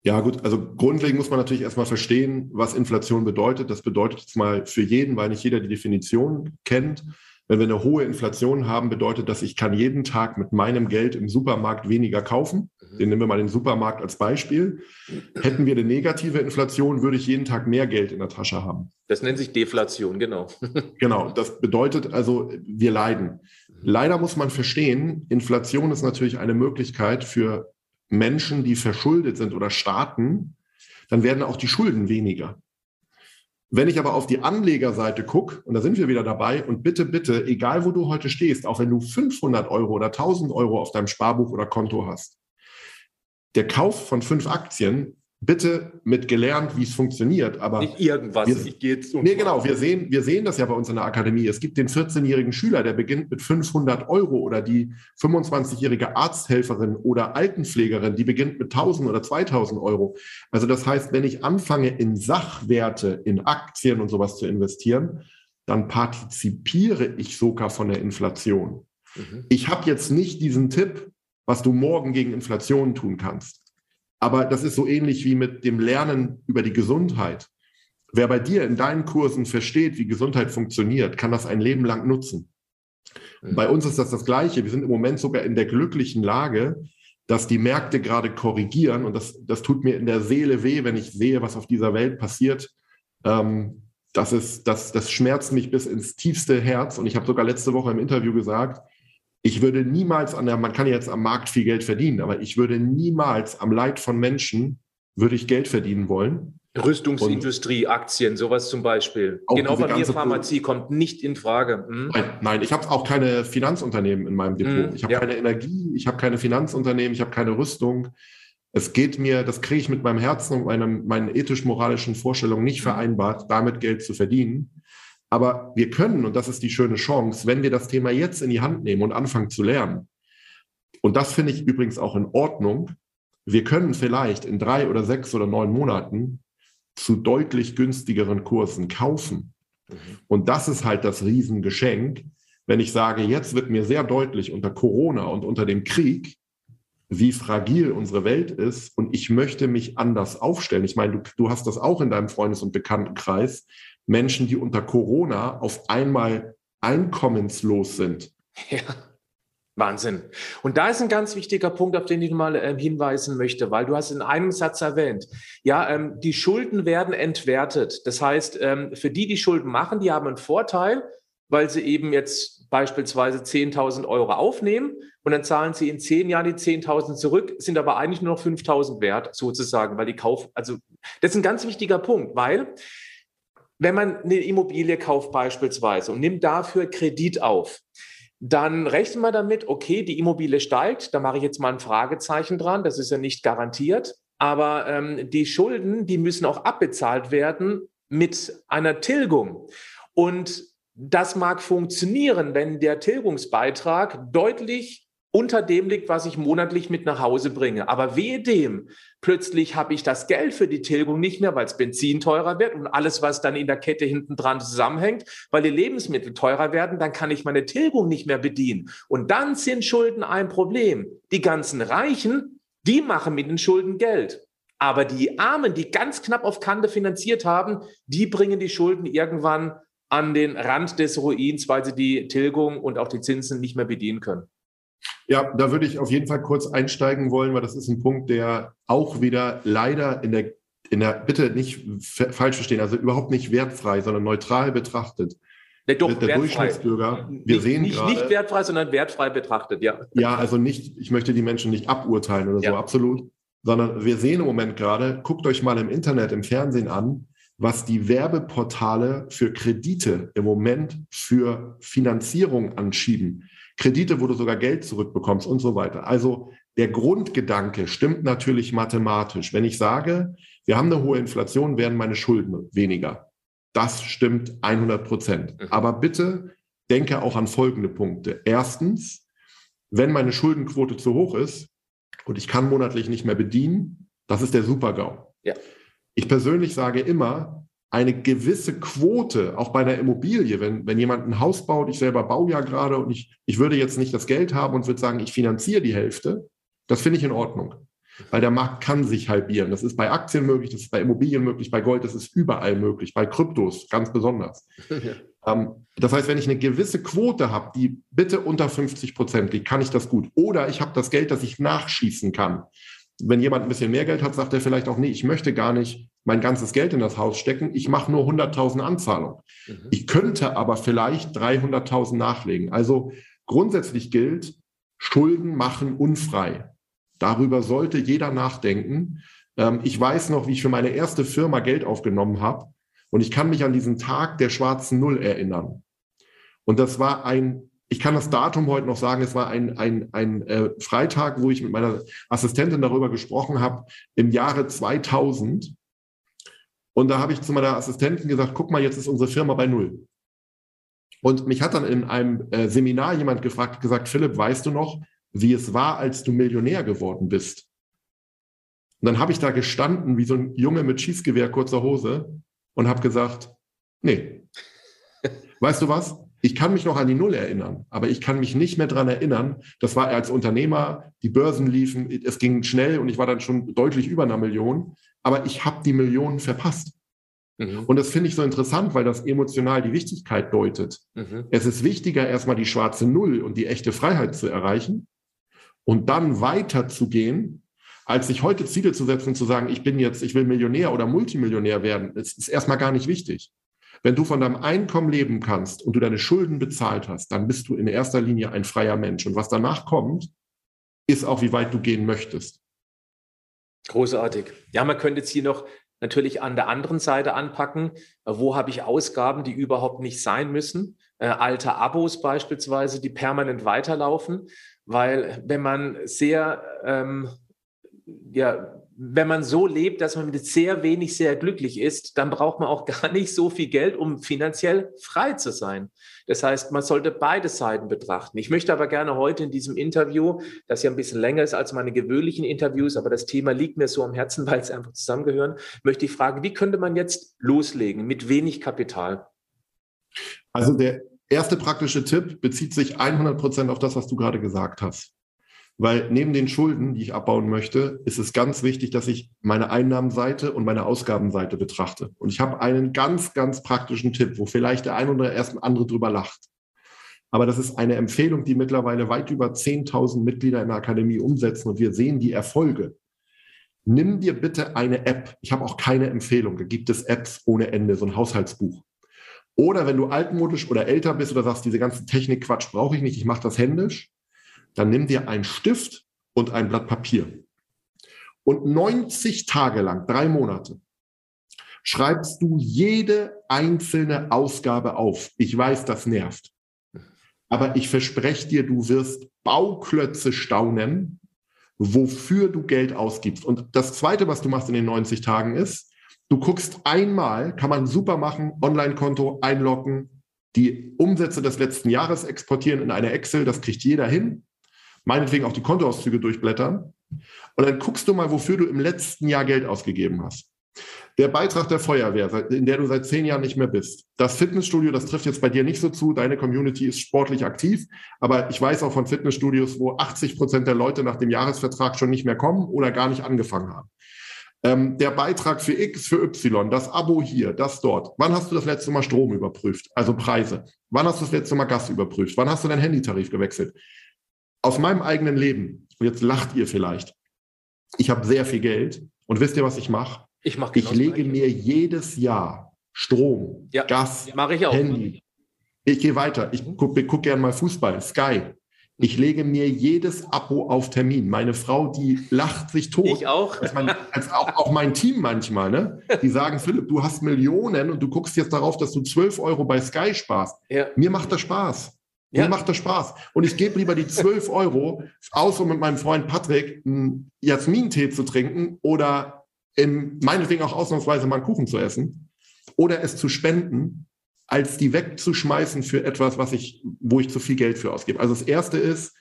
Ja, gut, also grundlegend muss man natürlich erstmal verstehen, was Inflation bedeutet. Das bedeutet jetzt mal für jeden, weil nicht jeder die Definition kennt. Wenn wir eine hohe Inflation haben, bedeutet das, ich kann jeden Tag mit meinem Geld im Supermarkt weniger kaufen. Mhm. Den nehmen wir mal den Supermarkt als Beispiel. Hätten wir eine negative Inflation, würde ich jeden Tag mehr Geld in der Tasche haben. Das nennt sich Deflation, genau. [LAUGHS] genau, das bedeutet also, wir leiden. Mhm. Leider muss man verstehen, Inflation ist natürlich eine Möglichkeit für Menschen, die verschuldet sind oder Staaten, dann werden auch die Schulden weniger. Wenn ich aber auf die Anlegerseite gucke, und da sind wir wieder dabei, und bitte, bitte, egal wo du heute stehst, auch wenn du 500 Euro oder 1000 Euro auf deinem Sparbuch oder Konto hast, der Kauf von fünf Aktien bitte mit gelernt, wie es funktioniert, aber nicht irgendwas. Wir, ich gehe nee, genau. Wir sehen, wir sehen das ja bei uns in der Akademie. Es gibt den 14-jährigen Schüler, der beginnt mit 500 Euro oder die 25-jährige Arzthelferin oder Altenpflegerin, die beginnt mit 1000 oder 2000 Euro. Also das heißt, wenn ich anfange in Sachwerte, in Aktien und sowas zu investieren, dann partizipiere ich sogar von der Inflation. Mhm. Ich habe jetzt nicht diesen Tipp, was du morgen gegen Inflation tun kannst. Aber das ist so ähnlich wie mit dem Lernen über die Gesundheit. Wer bei dir in deinen Kursen versteht, wie Gesundheit funktioniert, kann das ein Leben lang nutzen. Mhm. Bei uns ist das das Gleiche. Wir sind im Moment sogar in der glücklichen Lage, dass die Märkte gerade korrigieren. Und das, das tut mir in der Seele weh, wenn ich sehe, was auf dieser Welt passiert. Ähm, das, ist, das, das schmerzt mich bis ins tiefste Herz. Und ich habe sogar letzte Woche im Interview gesagt, ich würde niemals an der, man kann jetzt am Markt viel Geld verdienen, aber ich würde niemals am Leid von Menschen, würde ich Geld verdienen wollen. Rüstungsindustrie, und Aktien, sowas zum Beispiel. Genau bei mir Pharmazie kommt nicht in Frage. Hm? Nein, nein, ich habe auch keine Finanzunternehmen in meinem Depot. Hm, ich habe ja. keine Energie, ich habe keine Finanzunternehmen, ich habe keine Rüstung. Es geht mir, das kriege ich mit meinem Herzen und meinem, meinen ethisch-moralischen Vorstellungen nicht hm. vereinbart, damit Geld zu verdienen. Aber wir können, und das ist die schöne Chance, wenn wir das Thema jetzt in die Hand nehmen und anfangen zu lernen, und das finde ich übrigens auch in Ordnung, wir können vielleicht in drei oder sechs oder neun Monaten zu deutlich günstigeren Kursen kaufen. Mhm. Und das ist halt das Riesengeschenk, wenn ich sage, jetzt wird mir sehr deutlich unter Corona und unter dem Krieg, wie fragil unsere Welt ist und ich möchte mich anders aufstellen. Ich meine, du, du hast das auch in deinem Freundes- und Bekanntenkreis. Menschen, die unter Corona auf einmal einkommenslos sind. Ja. Wahnsinn. Und da ist ein ganz wichtiger Punkt, auf den ich mal äh, hinweisen möchte, weil du hast in einem Satz erwähnt, ja, ähm, die Schulden werden entwertet. Das heißt, ähm, für die, die Schulden machen, die haben einen Vorteil, weil sie eben jetzt beispielsweise 10.000 Euro aufnehmen und dann zahlen sie in zehn Jahren die 10.000 zurück, sind aber eigentlich nur noch 5.000 wert sozusagen, weil die Kauf, also das ist ein ganz wichtiger Punkt, weil wenn man eine Immobilie kauft beispielsweise und nimmt dafür Kredit auf, dann rechnen wir damit, okay, die Immobilie steigt, da mache ich jetzt mal ein Fragezeichen dran, das ist ja nicht garantiert, aber ähm, die Schulden, die müssen auch abbezahlt werden mit einer Tilgung. Und das mag funktionieren, wenn der Tilgungsbeitrag deutlich unter dem liegt, was ich monatlich mit nach Hause bringe. Aber wehe dem, plötzlich habe ich das Geld für die Tilgung nicht mehr, weil es Benzin teurer wird und alles, was dann in der Kette hinten dran zusammenhängt, weil die Lebensmittel teurer werden, dann kann ich meine Tilgung nicht mehr bedienen. Und dann sind Schulden ein Problem. Die ganzen Reichen, die machen mit den Schulden Geld. Aber die Armen, die ganz knapp auf Kante finanziert haben, die bringen die Schulden irgendwann an den Rand des Ruins, weil sie die Tilgung und auch die Zinsen nicht mehr bedienen können. Ja, da würde ich auf jeden Fall kurz einsteigen wollen, weil das ist ein Punkt, der auch wieder leider in der, in der bitte nicht falsch verstehen, also überhaupt nicht wertfrei, sondern neutral betrachtet. Nee, doch, der Durchschnittsbürger, wir nicht, sehen nicht, gerade, nicht wertfrei, sondern wertfrei betrachtet, ja. Ja, also nicht, ich möchte die Menschen nicht aburteilen oder ja. so, absolut, sondern wir sehen im Moment gerade, guckt euch mal im Internet, im Fernsehen an, was die Werbeportale für Kredite im Moment für Finanzierung anschieben. Kredite, wo du sogar Geld zurückbekommst und so weiter. Also der Grundgedanke stimmt natürlich mathematisch. Wenn ich sage, wir haben eine hohe Inflation, werden meine Schulden weniger. Das stimmt 100 Prozent. Mhm. Aber bitte denke auch an folgende Punkte. Erstens, wenn meine Schuldenquote zu hoch ist und ich kann monatlich nicht mehr bedienen, das ist der Supergau. Ja. Ich persönlich sage immer, eine gewisse Quote, auch bei einer Immobilie, wenn, wenn jemand ein Haus baut, ich selber baue ja gerade und ich, ich würde jetzt nicht das Geld haben und würde sagen, ich finanziere die Hälfte, das finde ich in Ordnung. Weil der Markt kann sich halbieren. Das ist bei Aktien möglich, das ist bei Immobilien möglich, bei Gold, das ist überall möglich, bei Kryptos ganz besonders. [LAUGHS] ähm, das heißt, wenn ich eine gewisse Quote habe, die bitte unter 50 Prozent liegt, kann ich das gut. Oder ich habe das Geld, das ich nachschießen kann. Wenn jemand ein bisschen mehr Geld hat, sagt er vielleicht auch, nee, ich möchte gar nicht mein ganzes Geld in das Haus stecken. Ich mache nur 100.000 Anzahlungen. Mhm. Ich könnte aber vielleicht 300.000 nachlegen. Also grundsätzlich gilt, Schulden machen unfrei. Darüber sollte jeder nachdenken. Ähm, ich weiß noch, wie ich für meine erste Firma Geld aufgenommen habe. Und ich kann mich an diesen Tag der schwarzen Null erinnern. Und das war ein ich kann das Datum heute noch sagen, es war ein, ein, ein äh, Freitag, wo ich mit meiner Assistentin darüber gesprochen habe, im Jahre 2000. Und da habe ich zu meiner Assistentin gesagt, guck mal, jetzt ist unsere Firma bei Null. Und mich hat dann in einem äh, Seminar jemand gefragt, gesagt, Philipp, weißt du noch, wie es war, als du Millionär geworden bist? Und dann habe ich da gestanden, wie so ein Junge mit Schießgewehr, kurzer Hose, und habe gesagt, nee. [LAUGHS] Weißt du was? Ich kann mich noch an die Null erinnern, aber ich kann mich nicht mehr daran erinnern. Das war als Unternehmer, die Börsen liefen, es ging schnell und ich war dann schon deutlich über einer Million, aber ich habe die Millionen verpasst. Mhm. Und das finde ich so interessant, weil das emotional die Wichtigkeit deutet. Mhm. Es ist wichtiger, erstmal die schwarze Null und die echte Freiheit zu erreichen und dann weiterzugehen, als sich heute Ziele zu setzen und zu sagen, ich bin jetzt, ich will Millionär oder Multimillionär werden. Das ist erstmal gar nicht wichtig. Wenn du von deinem Einkommen leben kannst und du deine Schulden bezahlt hast, dann bist du in erster Linie ein freier Mensch. Und was danach kommt, ist auch, wie weit du gehen möchtest. Großartig. Ja, man könnte jetzt hier noch natürlich an der anderen Seite anpacken. Wo habe ich Ausgaben, die überhaupt nicht sein müssen? Äh, alte Abos beispielsweise, die permanent weiterlaufen. Weil wenn man sehr ähm, ja, wenn man so lebt, dass man mit sehr wenig sehr glücklich ist, dann braucht man auch [LAUGHS] gar nicht so viel Geld, um finanziell frei zu sein. Das heißt, man sollte beide Seiten betrachten. Ich möchte aber gerne heute in diesem Interview, das ja ein bisschen länger ist als meine gewöhnlichen Interviews, aber das Thema liegt mir so am Herzen, [LAUGHS] weil es einfach zusammengehören, möchte ich fragen, wie könnte man jetzt loslegen mit wenig Kapital? Also der erste praktische Tipp bezieht sich 100 Prozent auf das, was du gerade gesagt hast. Weil neben den Schulden, die ich abbauen möchte, ist es ganz wichtig, dass ich meine Einnahmenseite und meine Ausgabenseite betrachte. Und ich habe einen ganz, ganz praktischen Tipp, wo vielleicht der ein oder erst andere drüber lacht. Aber das ist eine Empfehlung, die mittlerweile weit über 10.000 Mitglieder in der Akademie umsetzen und wir sehen die Erfolge. Nimm dir bitte eine App. Ich habe auch keine Empfehlung. Da gibt es Apps ohne Ende, so ein Haushaltsbuch. Oder wenn du altmodisch oder älter bist oder sagst, diese ganze Technik-Quatsch brauche ich nicht, ich mache das händisch, dann nimm dir einen Stift und ein Blatt Papier. Und 90 Tage lang, drei Monate, schreibst du jede einzelne Ausgabe auf. Ich weiß, das nervt. Aber ich verspreche dir, du wirst Bauklötze staunen, wofür du Geld ausgibst. Und das Zweite, was du machst in den 90 Tagen ist, du guckst einmal, kann man super machen, Online-Konto einloggen, die Umsätze des letzten Jahres exportieren in eine Excel, das kriegt jeder hin meinetwegen auch die Kontoauszüge durchblättern. Und dann guckst du mal, wofür du im letzten Jahr Geld ausgegeben hast. Der Beitrag der Feuerwehr, in der du seit zehn Jahren nicht mehr bist. Das Fitnessstudio, das trifft jetzt bei dir nicht so zu. Deine Community ist sportlich aktiv. Aber ich weiß auch von Fitnessstudios, wo 80 Prozent der Leute nach dem Jahresvertrag schon nicht mehr kommen oder gar nicht angefangen haben. Ähm, der Beitrag für X, für Y, das Abo hier, das dort. Wann hast du das letzte Mal Strom überprüft? Also Preise. Wann hast du das letzte Mal Gas überprüft? Wann hast du deinen Handytarif gewechselt? Aus meinem eigenen Leben, und jetzt lacht ihr vielleicht, ich habe sehr viel Geld und wisst ihr, was ich mache? Ich, mach ich lege mir jedes Jahr Strom, ja, Gas, ich Handy. Ich gehe weiter. Ich gucke guck gerne mal Fußball, Sky. Ich lege mir jedes Abo auf Termin. Meine Frau, die lacht sich tot. Ich auch. Als mein, als auch, auch mein Team manchmal, ne? Die sagen, Philipp, du hast Millionen und du guckst jetzt darauf, dass du 12 Euro bei Sky sparst. Ja. Mir macht das Spaß. Ja. Mir macht das Spaß. Und ich gebe lieber die 12 Euro aus, um mit meinem Freund Patrick einen Jasmin-Tee zu trinken oder im, meinetwegen auch ausnahmsweise mal einen Kuchen zu essen oder es zu spenden, als die wegzuschmeißen für etwas, was ich, wo ich zu viel Geld für ausgebe. Also das erste ist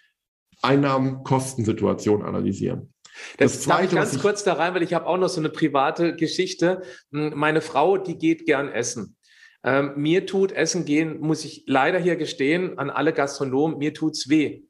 Einnahmen-Kostensituation analysieren. Das, das zweite, darf ich ganz kurz da rein, weil ich habe auch noch so eine private Geschichte. Meine Frau, die geht gern essen. Ähm, mir tut Essen gehen, muss ich leider hier gestehen, an alle Gastronomen, mir tut's weh.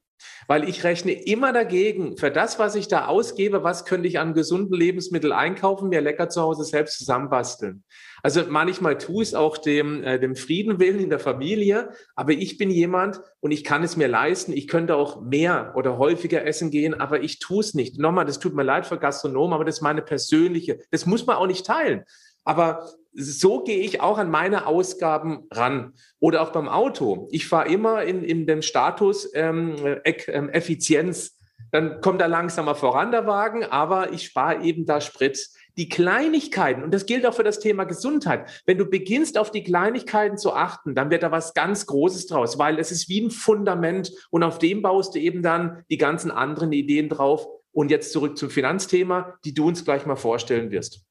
Weil ich rechne immer dagegen, für das, was ich da ausgebe, was könnte ich an gesunden Lebensmitteln einkaufen, mir lecker zu Hause selbst zusammenbasteln. Also manchmal tue ich es auch dem, äh, dem Frieden willen in der Familie, aber ich bin jemand und ich kann es mir leisten. Ich könnte auch mehr oder häufiger essen gehen, aber ich tue es nicht. Nochmal, das tut mir leid für Gastronomen, aber das ist meine persönliche, das muss man auch nicht teilen. Aber so gehe ich auch an meine Ausgaben ran. Oder auch beim Auto. Ich fahre immer in, in dem Status ähm, ähm, Effizienz. dann kommt er langsamer voran, der Wagen, aber ich spare eben da Sprit. Die Kleinigkeiten, und das gilt auch für das Thema Gesundheit, wenn du beginnst, auf die Kleinigkeiten zu achten, dann wird da was ganz Großes draus, weil es ist wie ein Fundament und auf dem baust du eben dann die ganzen anderen Ideen drauf. Und jetzt zurück zum Finanzthema, die du uns gleich mal vorstellen wirst.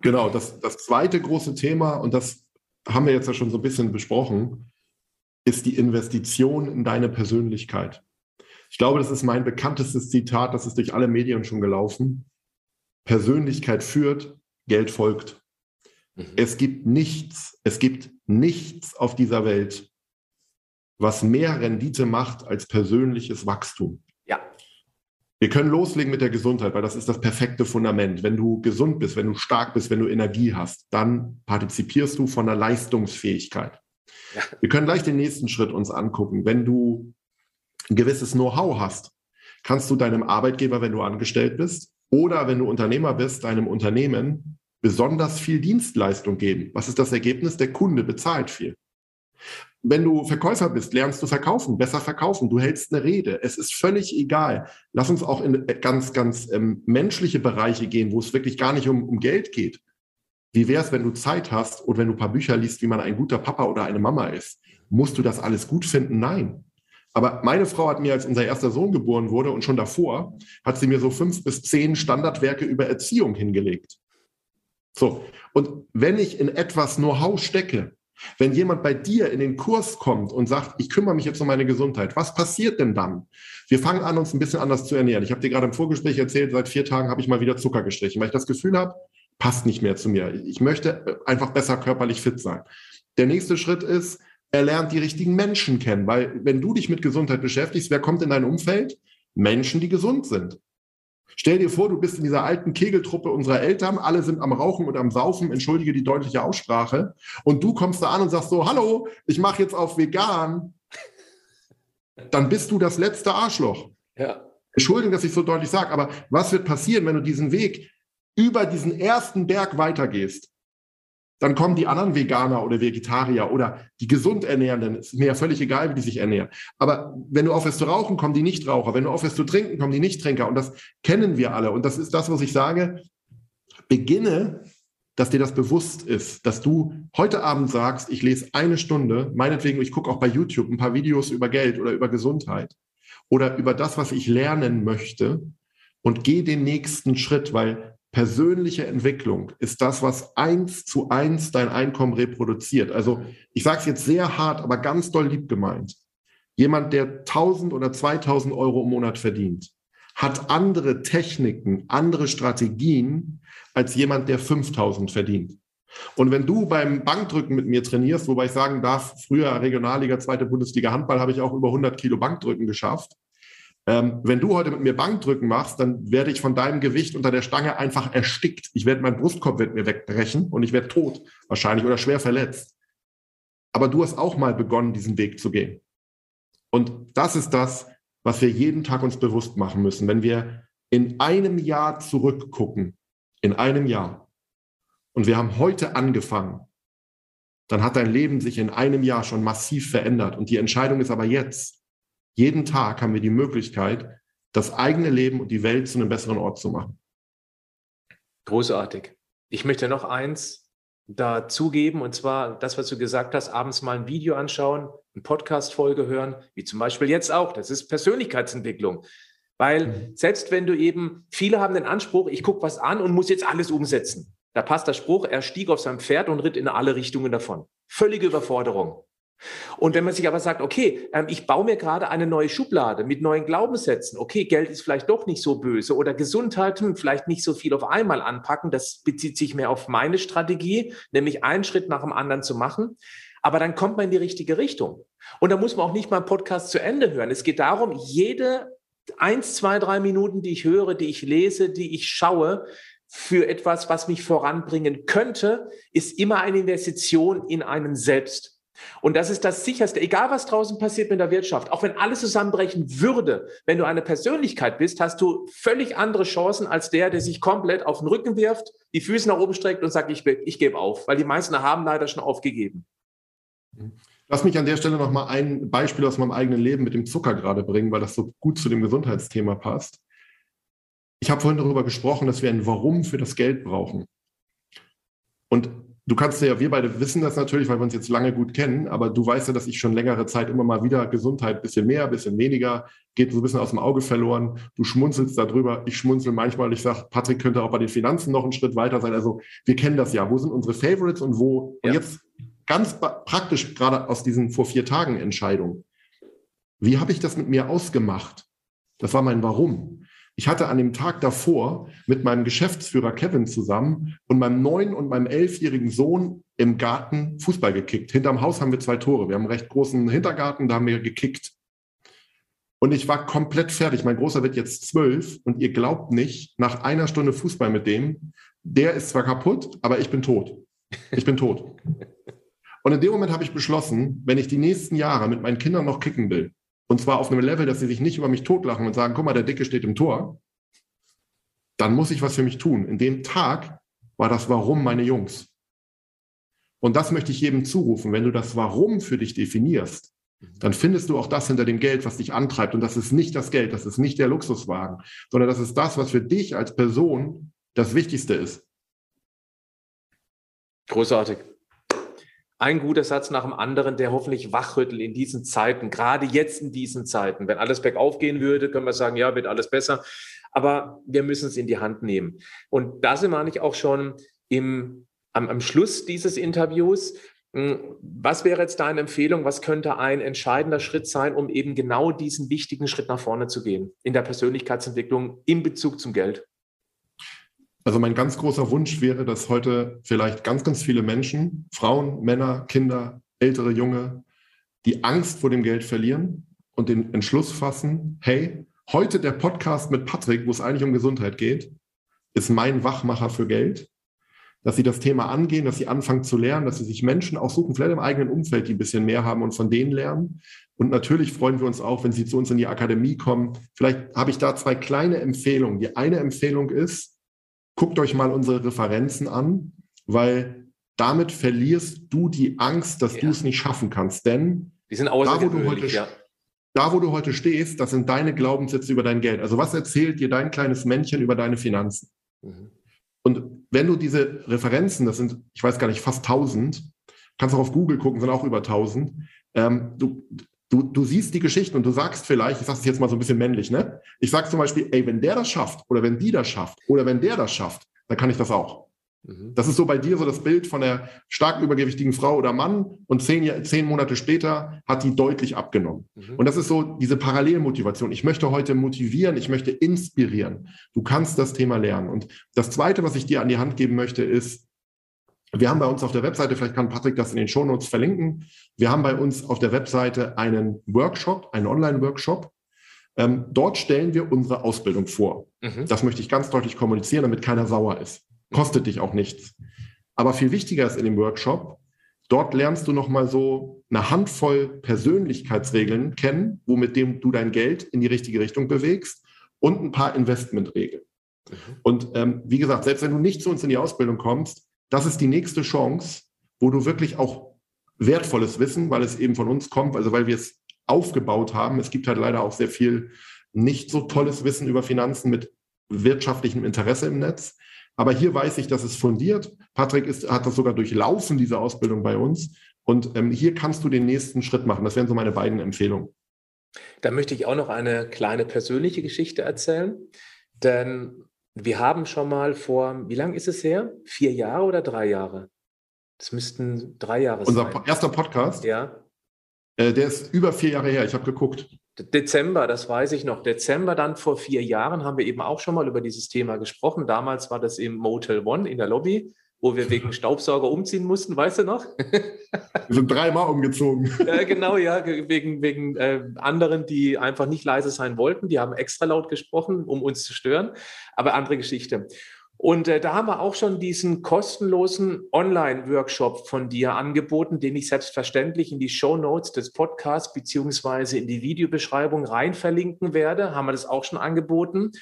Genau, das, das zweite große Thema, und das haben wir jetzt ja schon so ein bisschen besprochen, ist die Investition in deine Persönlichkeit. Ich glaube, das ist mein bekanntestes Zitat, das ist durch alle Medien schon gelaufen. Persönlichkeit führt, Geld folgt. Mhm. Es gibt nichts, es gibt nichts auf dieser Welt, was mehr Rendite macht als persönliches Wachstum. Wir können loslegen mit der Gesundheit, weil das ist das perfekte Fundament. Wenn du gesund bist, wenn du stark bist, wenn du Energie hast, dann partizipierst du von der Leistungsfähigkeit. Ja. Wir können gleich den nächsten Schritt uns angucken. Wenn du ein gewisses Know-how hast, kannst du deinem Arbeitgeber, wenn du angestellt bist, oder wenn du Unternehmer bist, deinem Unternehmen besonders viel Dienstleistung geben. Was ist das Ergebnis? Der Kunde bezahlt viel. Wenn du Verkäufer bist, lernst du verkaufen, besser verkaufen, du hältst eine Rede. Es ist völlig egal. Lass uns auch in ganz, ganz ähm, menschliche Bereiche gehen, wo es wirklich gar nicht um, um Geld geht. Wie wäre es, wenn du Zeit hast und wenn du ein paar Bücher liest, wie man ein guter Papa oder eine Mama ist? Musst du das alles gut finden? Nein. Aber meine Frau hat mir, als unser erster Sohn geboren wurde und schon davor, hat sie mir so fünf bis zehn Standardwerke über Erziehung hingelegt. So. Und wenn ich in etwas Know-how stecke, wenn jemand bei dir in den Kurs kommt und sagt, ich kümmere mich jetzt um meine Gesundheit, was passiert denn dann? Wir fangen an, uns ein bisschen anders zu ernähren. Ich habe dir gerade im Vorgespräch erzählt, seit vier Tagen habe ich mal wieder Zucker gestrichen, weil ich das Gefühl habe, passt nicht mehr zu mir. Ich möchte einfach besser körperlich fit sein. Der nächste Schritt ist, er lernt die richtigen Menschen kennen, weil wenn du dich mit Gesundheit beschäftigst, wer kommt in dein Umfeld? Menschen, die gesund sind. Stell dir vor, du bist in dieser alten Kegeltruppe unserer Eltern, alle sind am Rauchen und am Saufen, entschuldige die deutliche Aussprache, und du kommst da an und sagst so, hallo, ich mache jetzt auf vegan, dann bist du das letzte Arschloch. Ja. Entschuldigung, dass ich so deutlich sage, aber was wird passieren, wenn du diesen Weg über diesen ersten Berg weitergehst, dann kommen die anderen Veganer oder Vegetarier oder die gesund Ernährenden. Es ist mir ja völlig egal, wie die sich ernähren. Aber wenn du aufhörst zu rauchen, kommen die Nichtraucher. Wenn du aufhörst zu trinken, kommen die Nichttrinker. Und das kennen wir alle. Und das ist das, was ich sage. Beginne, dass dir das bewusst ist, dass du heute Abend sagst, ich lese eine Stunde, meinetwegen, ich gucke auch bei YouTube ein paar Videos über Geld oder über Gesundheit oder über das, was ich lernen möchte und gehe den nächsten Schritt, weil persönliche Entwicklung ist das, was eins zu eins dein Einkommen reproduziert. Also ich sage es jetzt sehr hart, aber ganz doll lieb gemeint. Jemand, der 1000 oder 2000 Euro im Monat verdient, hat andere Techniken, andere Strategien als jemand, der 5000 verdient. Und wenn du beim Bankdrücken mit mir trainierst, wobei ich sagen darf, früher Regionalliga, zweite Bundesliga Handball, habe ich auch über 100 Kilo Bankdrücken geschafft. Ähm, wenn du heute mit mir Bankdrücken machst, dann werde ich von deinem Gewicht unter der Stange einfach erstickt. Ich werde, mein Brustkorb wird mir wegbrechen und ich werde tot wahrscheinlich oder schwer verletzt. Aber du hast auch mal begonnen, diesen Weg zu gehen. Und das ist das, was wir jeden Tag uns bewusst machen müssen. Wenn wir in einem Jahr zurückgucken, in einem Jahr, und wir haben heute angefangen, dann hat dein Leben sich in einem Jahr schon massiv verändert. Und die Entscheidung ist aber jetzt. Jeden Tag haben wir die Möglichkeit, das eigene Leben und die Welt zu einem besseren Ort zu machen. Großartig. Ich möchte noch eins dazugeben, und zwar das, was du gesagt hast, abends mal ein Video anschauen, eine Podcast-Folge hören, wie zum Beispiel jetzt auch. Das ist Persönlichkeitsentwicklung. Weil mhm. selbst wenn du eben, viele haben den Anspruch, ich gucke was an und muss jetzt alles umsetzen. Da passt der Spruch, er stieg auf sein Pferd und ritt in alle Richtungen davon. Völlige Überforderung. Und wenn man sich aber sagt, okay, ähm, ich baue mir gerade eine neue Schublade mit neuen Glaubenssätzen, okay, Geld ist vielleicht doch nicht so böse oder Gesundheit, hm, vielleicht nicht so viel auf einmal anpacken, das bezieht sich mehr auf meine Strategie, nämlich einen Schritt nach dem anderen zu machen. Aber dann kommt man in die richtige Richtung. Und da muss man auch nicht mal einen Podcast zu Ende hören. Es geht darum, jede eins, zwei, drei Minuten, die ich höre, die ich lese, die ich schaue, für etwas, was mich voranbringen könnte, ist immer eine Investition in einen selbst. Und das ist das sicherste, egal was draußen passiert mit der Wirtschaft, auch wenn alles zusammenbrechen würde, wenn du eine Persönlichkeit bist, hast du völlig andere Chancen als der, der sich komplett auf den Rücken wirft, die Füße nach oben streckt und sagt, ich, ich gebe auf, weil die meisten haben leider schon aufgegeben. Lass mich an der Stelle noch mal ein Beispiel aus meinem eigenen Leben mit dem Zucker gerade bringen, weil das so gut zu dem Gesundheitsthema passt. ich habe vorhin darüber gesprochen, dass wir ein Warum für das Geld brauchen. Und du kannst ja, wir beide wissen das natürlich, weil wir uns jetzt lange gut kennen, aber du weißt ja, dass ich schon längere Zeit immer mal wieder Gesundheit, bisschen mehr, bisschen weniger, geht so ein bisschen aus dem Auge verloren. Du schmunzelst darüber, ich schmunzel manchmal, ich sage, Patrick könnte auch bei den Finanzen noch einen Schritt weiter sein. Also wir kennen das ja. Wo sind unsere Favorites und wo? Ja. Und jetzt ganz praktisch gerade aus diesen vor vier Tagen Entscheidungen. Wie habe ich das mit mir ausgemacht? Das war mein Warum. Ich hatte an dem Tag davor mit meinem Geschäftsführer Kevin zusammen und meinem neun- und meinem elfjährigen Sohn im Garten Fußball gekickt. Hinterm Haus haben wir zwei Tore. Wir haben einen recht großen Hintergarten, da haben wir gekickt. Und ich war komplett fertig. Mein Großer wird jetzt zwölf und ihr glaubt nicht, nach einer Stunde Fußball mit dem, der ist zwar kaputt, aber ich bin tot. Ich bin tot. [LAUGHS] Und in dem Moment habe ich beschlossen, wenn ich die nächsten Jahre mit meinen Kindern noch kicken will, und zwar auf einem Level, dass sie sich nicht über mich totlachen und sagen, guck mal, der Dicke steht im Tor, dann muss ich was für mich tun. In dem Tag war das Warum meine Jungs. Und das möchte ich jedem zurufen. Wenn du das Warum für dich definierst, dann findest du auch das hinter dem Geld, was dich antreibt. Und das ist nicht das Geld, das ist nicht der Luxuswagen, sondern das ist das, was für dich als Person das Wichtigste ist. Großartig ein guter Satz nach dem anderen, der hoffentlich wachrüttelt in diesen Zeiten, gerade jetzt in diesen Zeiten. Wenn alles bergauf gehen würde, können wir sagen, ja, wird alles besser. Aber wir müssen es in die Hand nehmen. Und da sind wir eigentlich auch schon im, am, am Schluss dieses Interviews. Hm, was wäre jetzt deine Empfehlung? Was könnte ein entscheidender Schritt sein, um eben genau diesen wichtigen Schritt nach vorne zu gehen in der Persönlichkeitsentwicklung in Bezug zum Geld? Also mein ganz großer Wunsch wäre, dass heute vielleicht ganz, ganz viele Menschen, Frauen, Männer, Kinder, ältere, junge, die Angst vor dem Geld verlieren und den Entschluss fassen, hey, heute der Podcast mit Patrick, wo es eigentlich um Gesundheit geht, ist mein Wachmacher für Geld. Dass sie das Thema angehen, dass sie anfangen zu lernen, dass sie sich Menschen aussuchen, vielleicht im eigenen Umfeld, die ein bisschen mehr haben und von denen lernen. Und natürlich freuen wir uns auch, wenn sie zu uns in die Akademie kommen. Vielleicht habe ich da zwei kleine Empfehlungen. Die eine Empfehlung ist, guckt euch mal unsere Referenzen an, weil damit verlierst du die Angst, dass ja. du es nicht schaffen kannst. Denn die sind da, wo du heute, ja. da, wo du heute stehst, das sind deine Glaubenssätze über dein Geld. Also was erzählt dir dein kleines Männchen über deine Finanzen? Mhm. Und wenn du diese Referenzen, das sind, ich weiß gar nicht, fast 1000, kannst auch auf Google gucken, sind auch über 1000, ähm, du, Du, du siehst die Geschichten und du sagst vielleicht, ich sage es jetzt mal so ein bisschen männlich, ne? Ich sage zum Beispiel, ey, wenn der das schafft oder wenn die das schafft oder wenn der das schafft, dann kann ich das auch. Mhm. Das ist so bei dir so das Bild von der stark übergewichtigen Frau oder Mann und zehn, zehn Monate später hat die deutlich abgenommen. Mhm. Und das ist so diese Parallelmotivation. Ich möchte heute motivieren, ich möchte inspirieren. Du kannst das Thema lernen. Und das Zweite, was ich dir an die Hand geben möchte, ist, wir haben bei uns auf der Webseite, vielleicht kann Patrick das in den Shownotes verlinken, wir haben bei uns auf der Webseite einen Workshop, einen Online-Workshop. Ähm, dort stellen wir unsere Ausbildung vor. Mhm. Das möchte ich ganz deutlich kommunizieren, damit keiner sauer ist. Kostet dich auch nichts. Aber viel wichtiger ist in dem Workshop, dort lernst du nochmal so eine Handvoll Persönlichkeitsregeln kennen, womit dem du dein Geld in die richtige Richtung bewegst und ein paar Investmentregeln. Mhm. Und ähm, wie gesagt, selbst wenn du nicht zu uns in die Ausbildung kommst, das ist die nächste Chance, wo du wirklich auch wertvolles Wissen, weil es eben von uns kommt, also weil wir es aufgebaut haben. Es gibt halt leider auch sehr viel nicht so tolles Wissen über Finanzen mit wirtschaftlichem Interesse im Netz. Aber hier weiß ich, dass es fundiert. Patrick ist, hat das sogar durchlaufen, diese Ausbildung bei uns. Und ähm, hier kannst du den nächsten Schritt machen. Das wären so meine beiden Empfehlungen. Da möchte ich auch noch eine kleine persönliche Geschichte erzählen. Denn wir haben schon mal vor, wie lange ist es her? Vier Jahre oder drei Jahre? Das müssten drei Jahre Unser sein. Unser erster Podcast? Ja. Äh, der ist über vier Jahre her. Ich habe geguckt. Dezember, das weiß ich noch. Dezember dann vor vier Jahren haben wir eben auch schon mal über dieses Thema gesprochen. Damals war das im Motel One in der Lobby wo wir wegen Staubsauger umziehen mussten, weißt du noch? [LAUGHS] Wir sind dreimal umgezogen. [LAUGHS] Ja, genau, ja, wegen, wegen äh, anderen, die einfach nicht leise sein wollten. Die haben extra laut gesprochen, um uns zu stören. Aber andere Geschichte. Und äh, da haben wir auch schon diesen kostenlosen Online-Workshop von dir angeboten, den ich selbstverständlich in die Show Notes des Podcasts beziehungsweise in die Videobeschreibung rein verlinken werde. Haben wir das auch schon angeboten.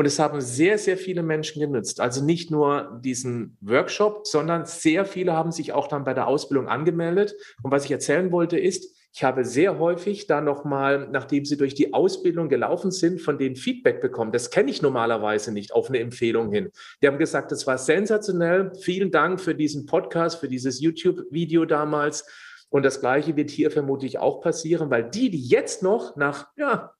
Und es haben sehr, sehr viele Menschen genutzt. Also nicht nur diesen Workshop, sondern sehr viele haben sich auch dann bei der Ausbildung angemeldet. Und was ich erzählen wollte ist, Ich habe sehr häufig da nochmal, nachdem sie durch die Ausbildung gelaufen sind, von denen Feedback bekommen. Das kenne ich normalerweise nicht auf eine Empfehlung hin. Die haben gesagt, das war sensationell. Vielen Dank für diesen Podcast, für dieses YouTube-Video damals. Und das Gleiche wird hier vermutlich auch passieren, weil die, die jetzt noch nach, ja,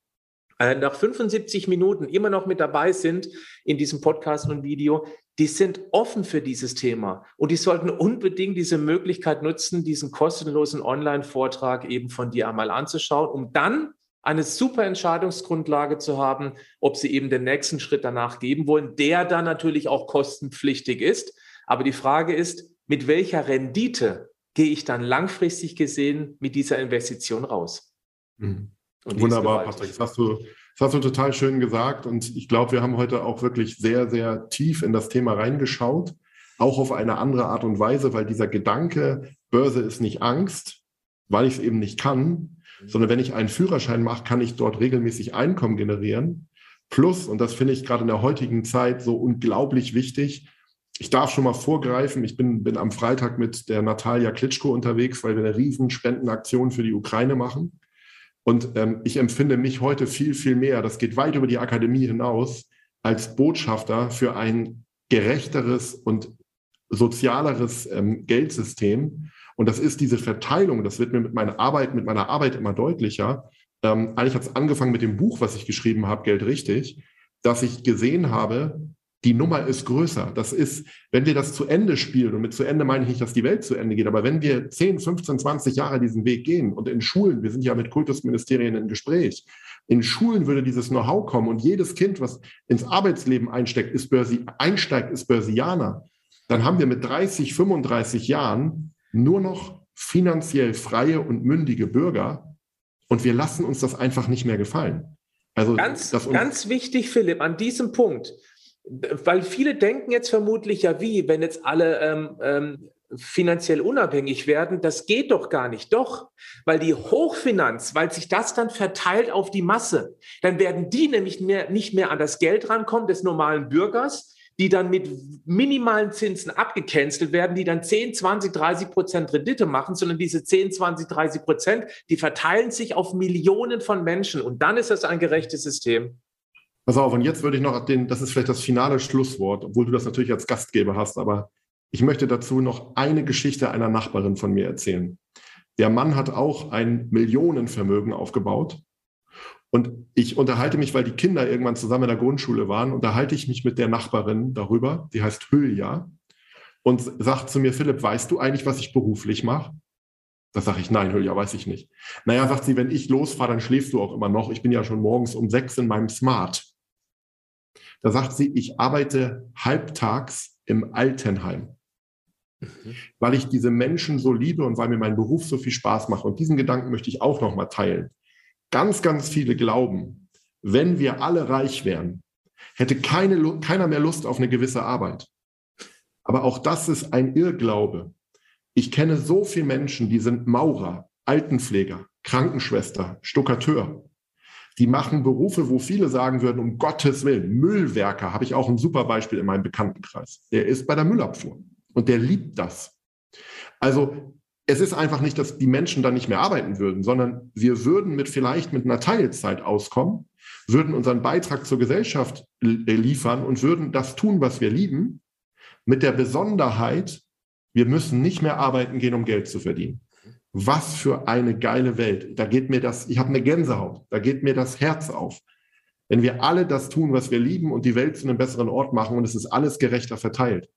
äh, nach 75 Minuten immer noch mit dabei sind in diesem Podcast und Video, die sind offen für dieses Thema und die sollten unbedingt diese Möglichkeit nutzen, diesen kostenlosen Online-Vortrag eben von dir einmal anzuschauen, um dann eine super Entscheidungsgrundlage zu haben, ob sie eben den nächsten Schritt danach geben wollen, der dann natürlich auch kostenpflichtig ist. Aber die Frage ist, mit welcher Rendite gehe ich dann langfristig gesehen mit dieser Investition raus? Mhm. Wunderbar, Patrick. Das hast, du, das hast du total schön gesagt. Und ich glaube, wir haben heute auch wirklich sehr, sehr tief in das Thema reingeschaut. Auch auf eine andere Art und Weise, weil dieser Gedanke, Börse ist nicht Angst, weil ich es eben nicht kann, sondern wenn ich einen Führerschein mache, kann ich dort regelmäßig Einkommen generieren. Plus, und das finde ich gerade in der heutigen Zeit so unglaublich wichtig, ich darf schon mal vorgreifen, ich bin, bin am Freitag mit der Natalia Klitschko unterwegs, weil wir eine riesen Spendenaktion für die Ukraine machen. Und ähm, ich empfinde mich heute viel, viel mehr, das geht weit über die Akademie hinaus, als Botschafter für ein gerechteres und sozialeres ähm, Geldsystem. Und das ist diese Verteilung, das wird mir mit meiner Arbeit, mit meiner Arbeit immer deutlicher. Ähm, eigentlich hat es angefangen mit dem Buch, was ich geschrieben habe, Geld richtig, dass ich gesehen habe, die Nummer ist größer. Das ist, wenn wir das zu Ende spielen, und mit zu Ende meine ich nicht, dass die Welt zu Ende geht, aber wenn wir 10, 15, 20 Jahre diesen Weg gehen und in Schulen, wir sind ja mit Kultusministerien im Gespräch, in Schulen würde dieses Know-how kommen und jedes Kind, was ins Arbeitsleben einsteckt, ist Börsi, einsteigt, ist Börsianer, dann haben wir mit 30, 35 Jahren nur noch finanziell freie und mündige Bürger und wir lassen uns das einfach nicht mehr gefallen. Also ganz, ganz wichtig, Philipp, an diesem Punkt weil viele denken jetzt vermutlich ja wie, wenn jetzt alle ähm, ähm, finanziell unabhängig werden, das geht doch gar nicht. Doch, weil die Hochfinanz, weil sich das dann verteilt auf die Masse, dann werden die nämlich mehr, nicht mehr an das Geld rankommen des normalen Bürgers, die dann mit minimalen Zinsen abgecancelt werden, die dann 10, 20, 30 Prozent Rendite machen, sondern diese 10, 20, 30 Prozent, die verteilen sich auf Millionen von Menschen. Und dann ist das ein gerechtes System. Pass auf, und jetzt würde ich noch den, das ist vielleicht das finale Schlusswort, obwohl du das natürlich als Gastgeber hast, aber ich möchte dazu noch eine Geschichte einer Nachbarin von mir erzählen. Der Mann hat auch ein Millionenvermögen aufgebaut. Und ich unterhalte mich, weil die Kinder irgendwann zusammen in der Grundschule waren, unterhalte ich mich mit der Nachbarin darüber, die heißt Hülya, und sagt zu mir, Philipp, weißt du eigentlich, was ich beruflich mache? Da sage ich, nein, Hülya, weiß ich nicht. Naja, sagt sie, wenn ich losfahre, dann schläfst du auch immer noch. Ich bin ja schon morgens um sechs in meinem Smart. Da sagt sie, ich arbeite halbtags im Altenheim, mhm. weil ich diese Menschen so liebe und weil mir mein Beruf so viel Spaß macht. Und diesen Gedanken möchte ich auch nochmal teilen. Ganz, ganz viele glauben, wenn wir alle reich wären, hätte keine, keiner mehr Lust auf eine gewisse Arbeit. Aber auch das ist ein Irrglaube. Ich kenne so viele Menschen, die sind Maurer, Altenpfleger, Krankenschwester, Stuckateur. Die machen Berufe, wo viele sagen würden, um Gottes Willen, Müllwerker, habe ich auch ein super Beispiel in meinem Bekanntenkreis. Der ist bei der Müllabfuhr und der liebt das. Also es ist einfach nicht, dass die Menschen dann nicht mehr arbeiten würden, sondern wir würden mit vielleicht mit einer Teilzeit auskommen, würden unseren Beitrag zur Gesellschaft liefern und würden das tun, was wir lieben, mit der Besonderheit, wir müssen nicht mehr arbeiten gehen, um Geld zu verdienen. Was für eine geile Welt. Da geht mir das, ich habe eine Gänsehaut, da geht mir das Herz auf. Wenn wir alle das tun, was wir lieben und die Welt zu einem besseren Ort machen und es ist alles gerechter verteilt.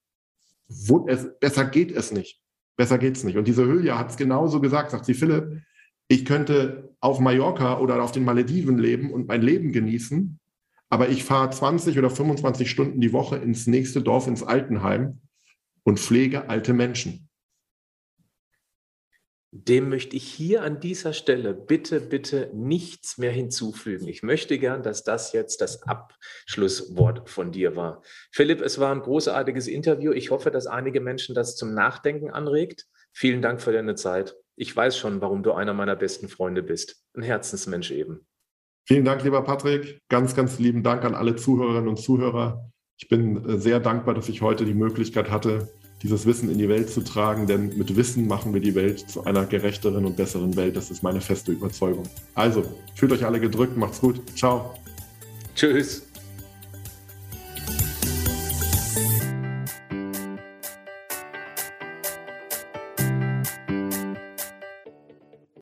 Es, besser geht es nicht. Besser geht es nicht. Und diese Hülya hat es genauso gesagt, sagt sie, Philipp, ich könnte auf Mallorca oder auf den Malediven leben und mein Leben genießen, aber ich fahre 20 oder 25 Stunden die Woche ins nächste Dorf, ins Altenheim und pflege alte Menschen dem möchte ich hier an dieser Stelle bitte, bitte nichts mehr hinzufügen. Ich möchte gern, dass das jetzt das Abschlusswort von dir war. Philipp, es war ein großartiges Interview. Ich hoffe, dass einige Menschen das zum Nachdenken anregt. Vielen Dank für deine Zeit. Ich weiß schon, warum du einer meiner besten Freunde bist. Ein Herzensmensch eben. Vielen Dank, lieber Patrick. Ganz, ganz lieben Dank an alle Zuhörerinnen und Zuhörer. Ich bin äh, sehr dankbar, dass ich heute die Möglichkeit hatte, dieses Wissen in die Welt zu tragen, denn mit Wissen machen wir die Welt zu einer gerechteren und besseren Welt. Das ist meine feste Überzeugung. Also, fühlt euch alle gedrückt, macht's gut. Ciao. Tschüss.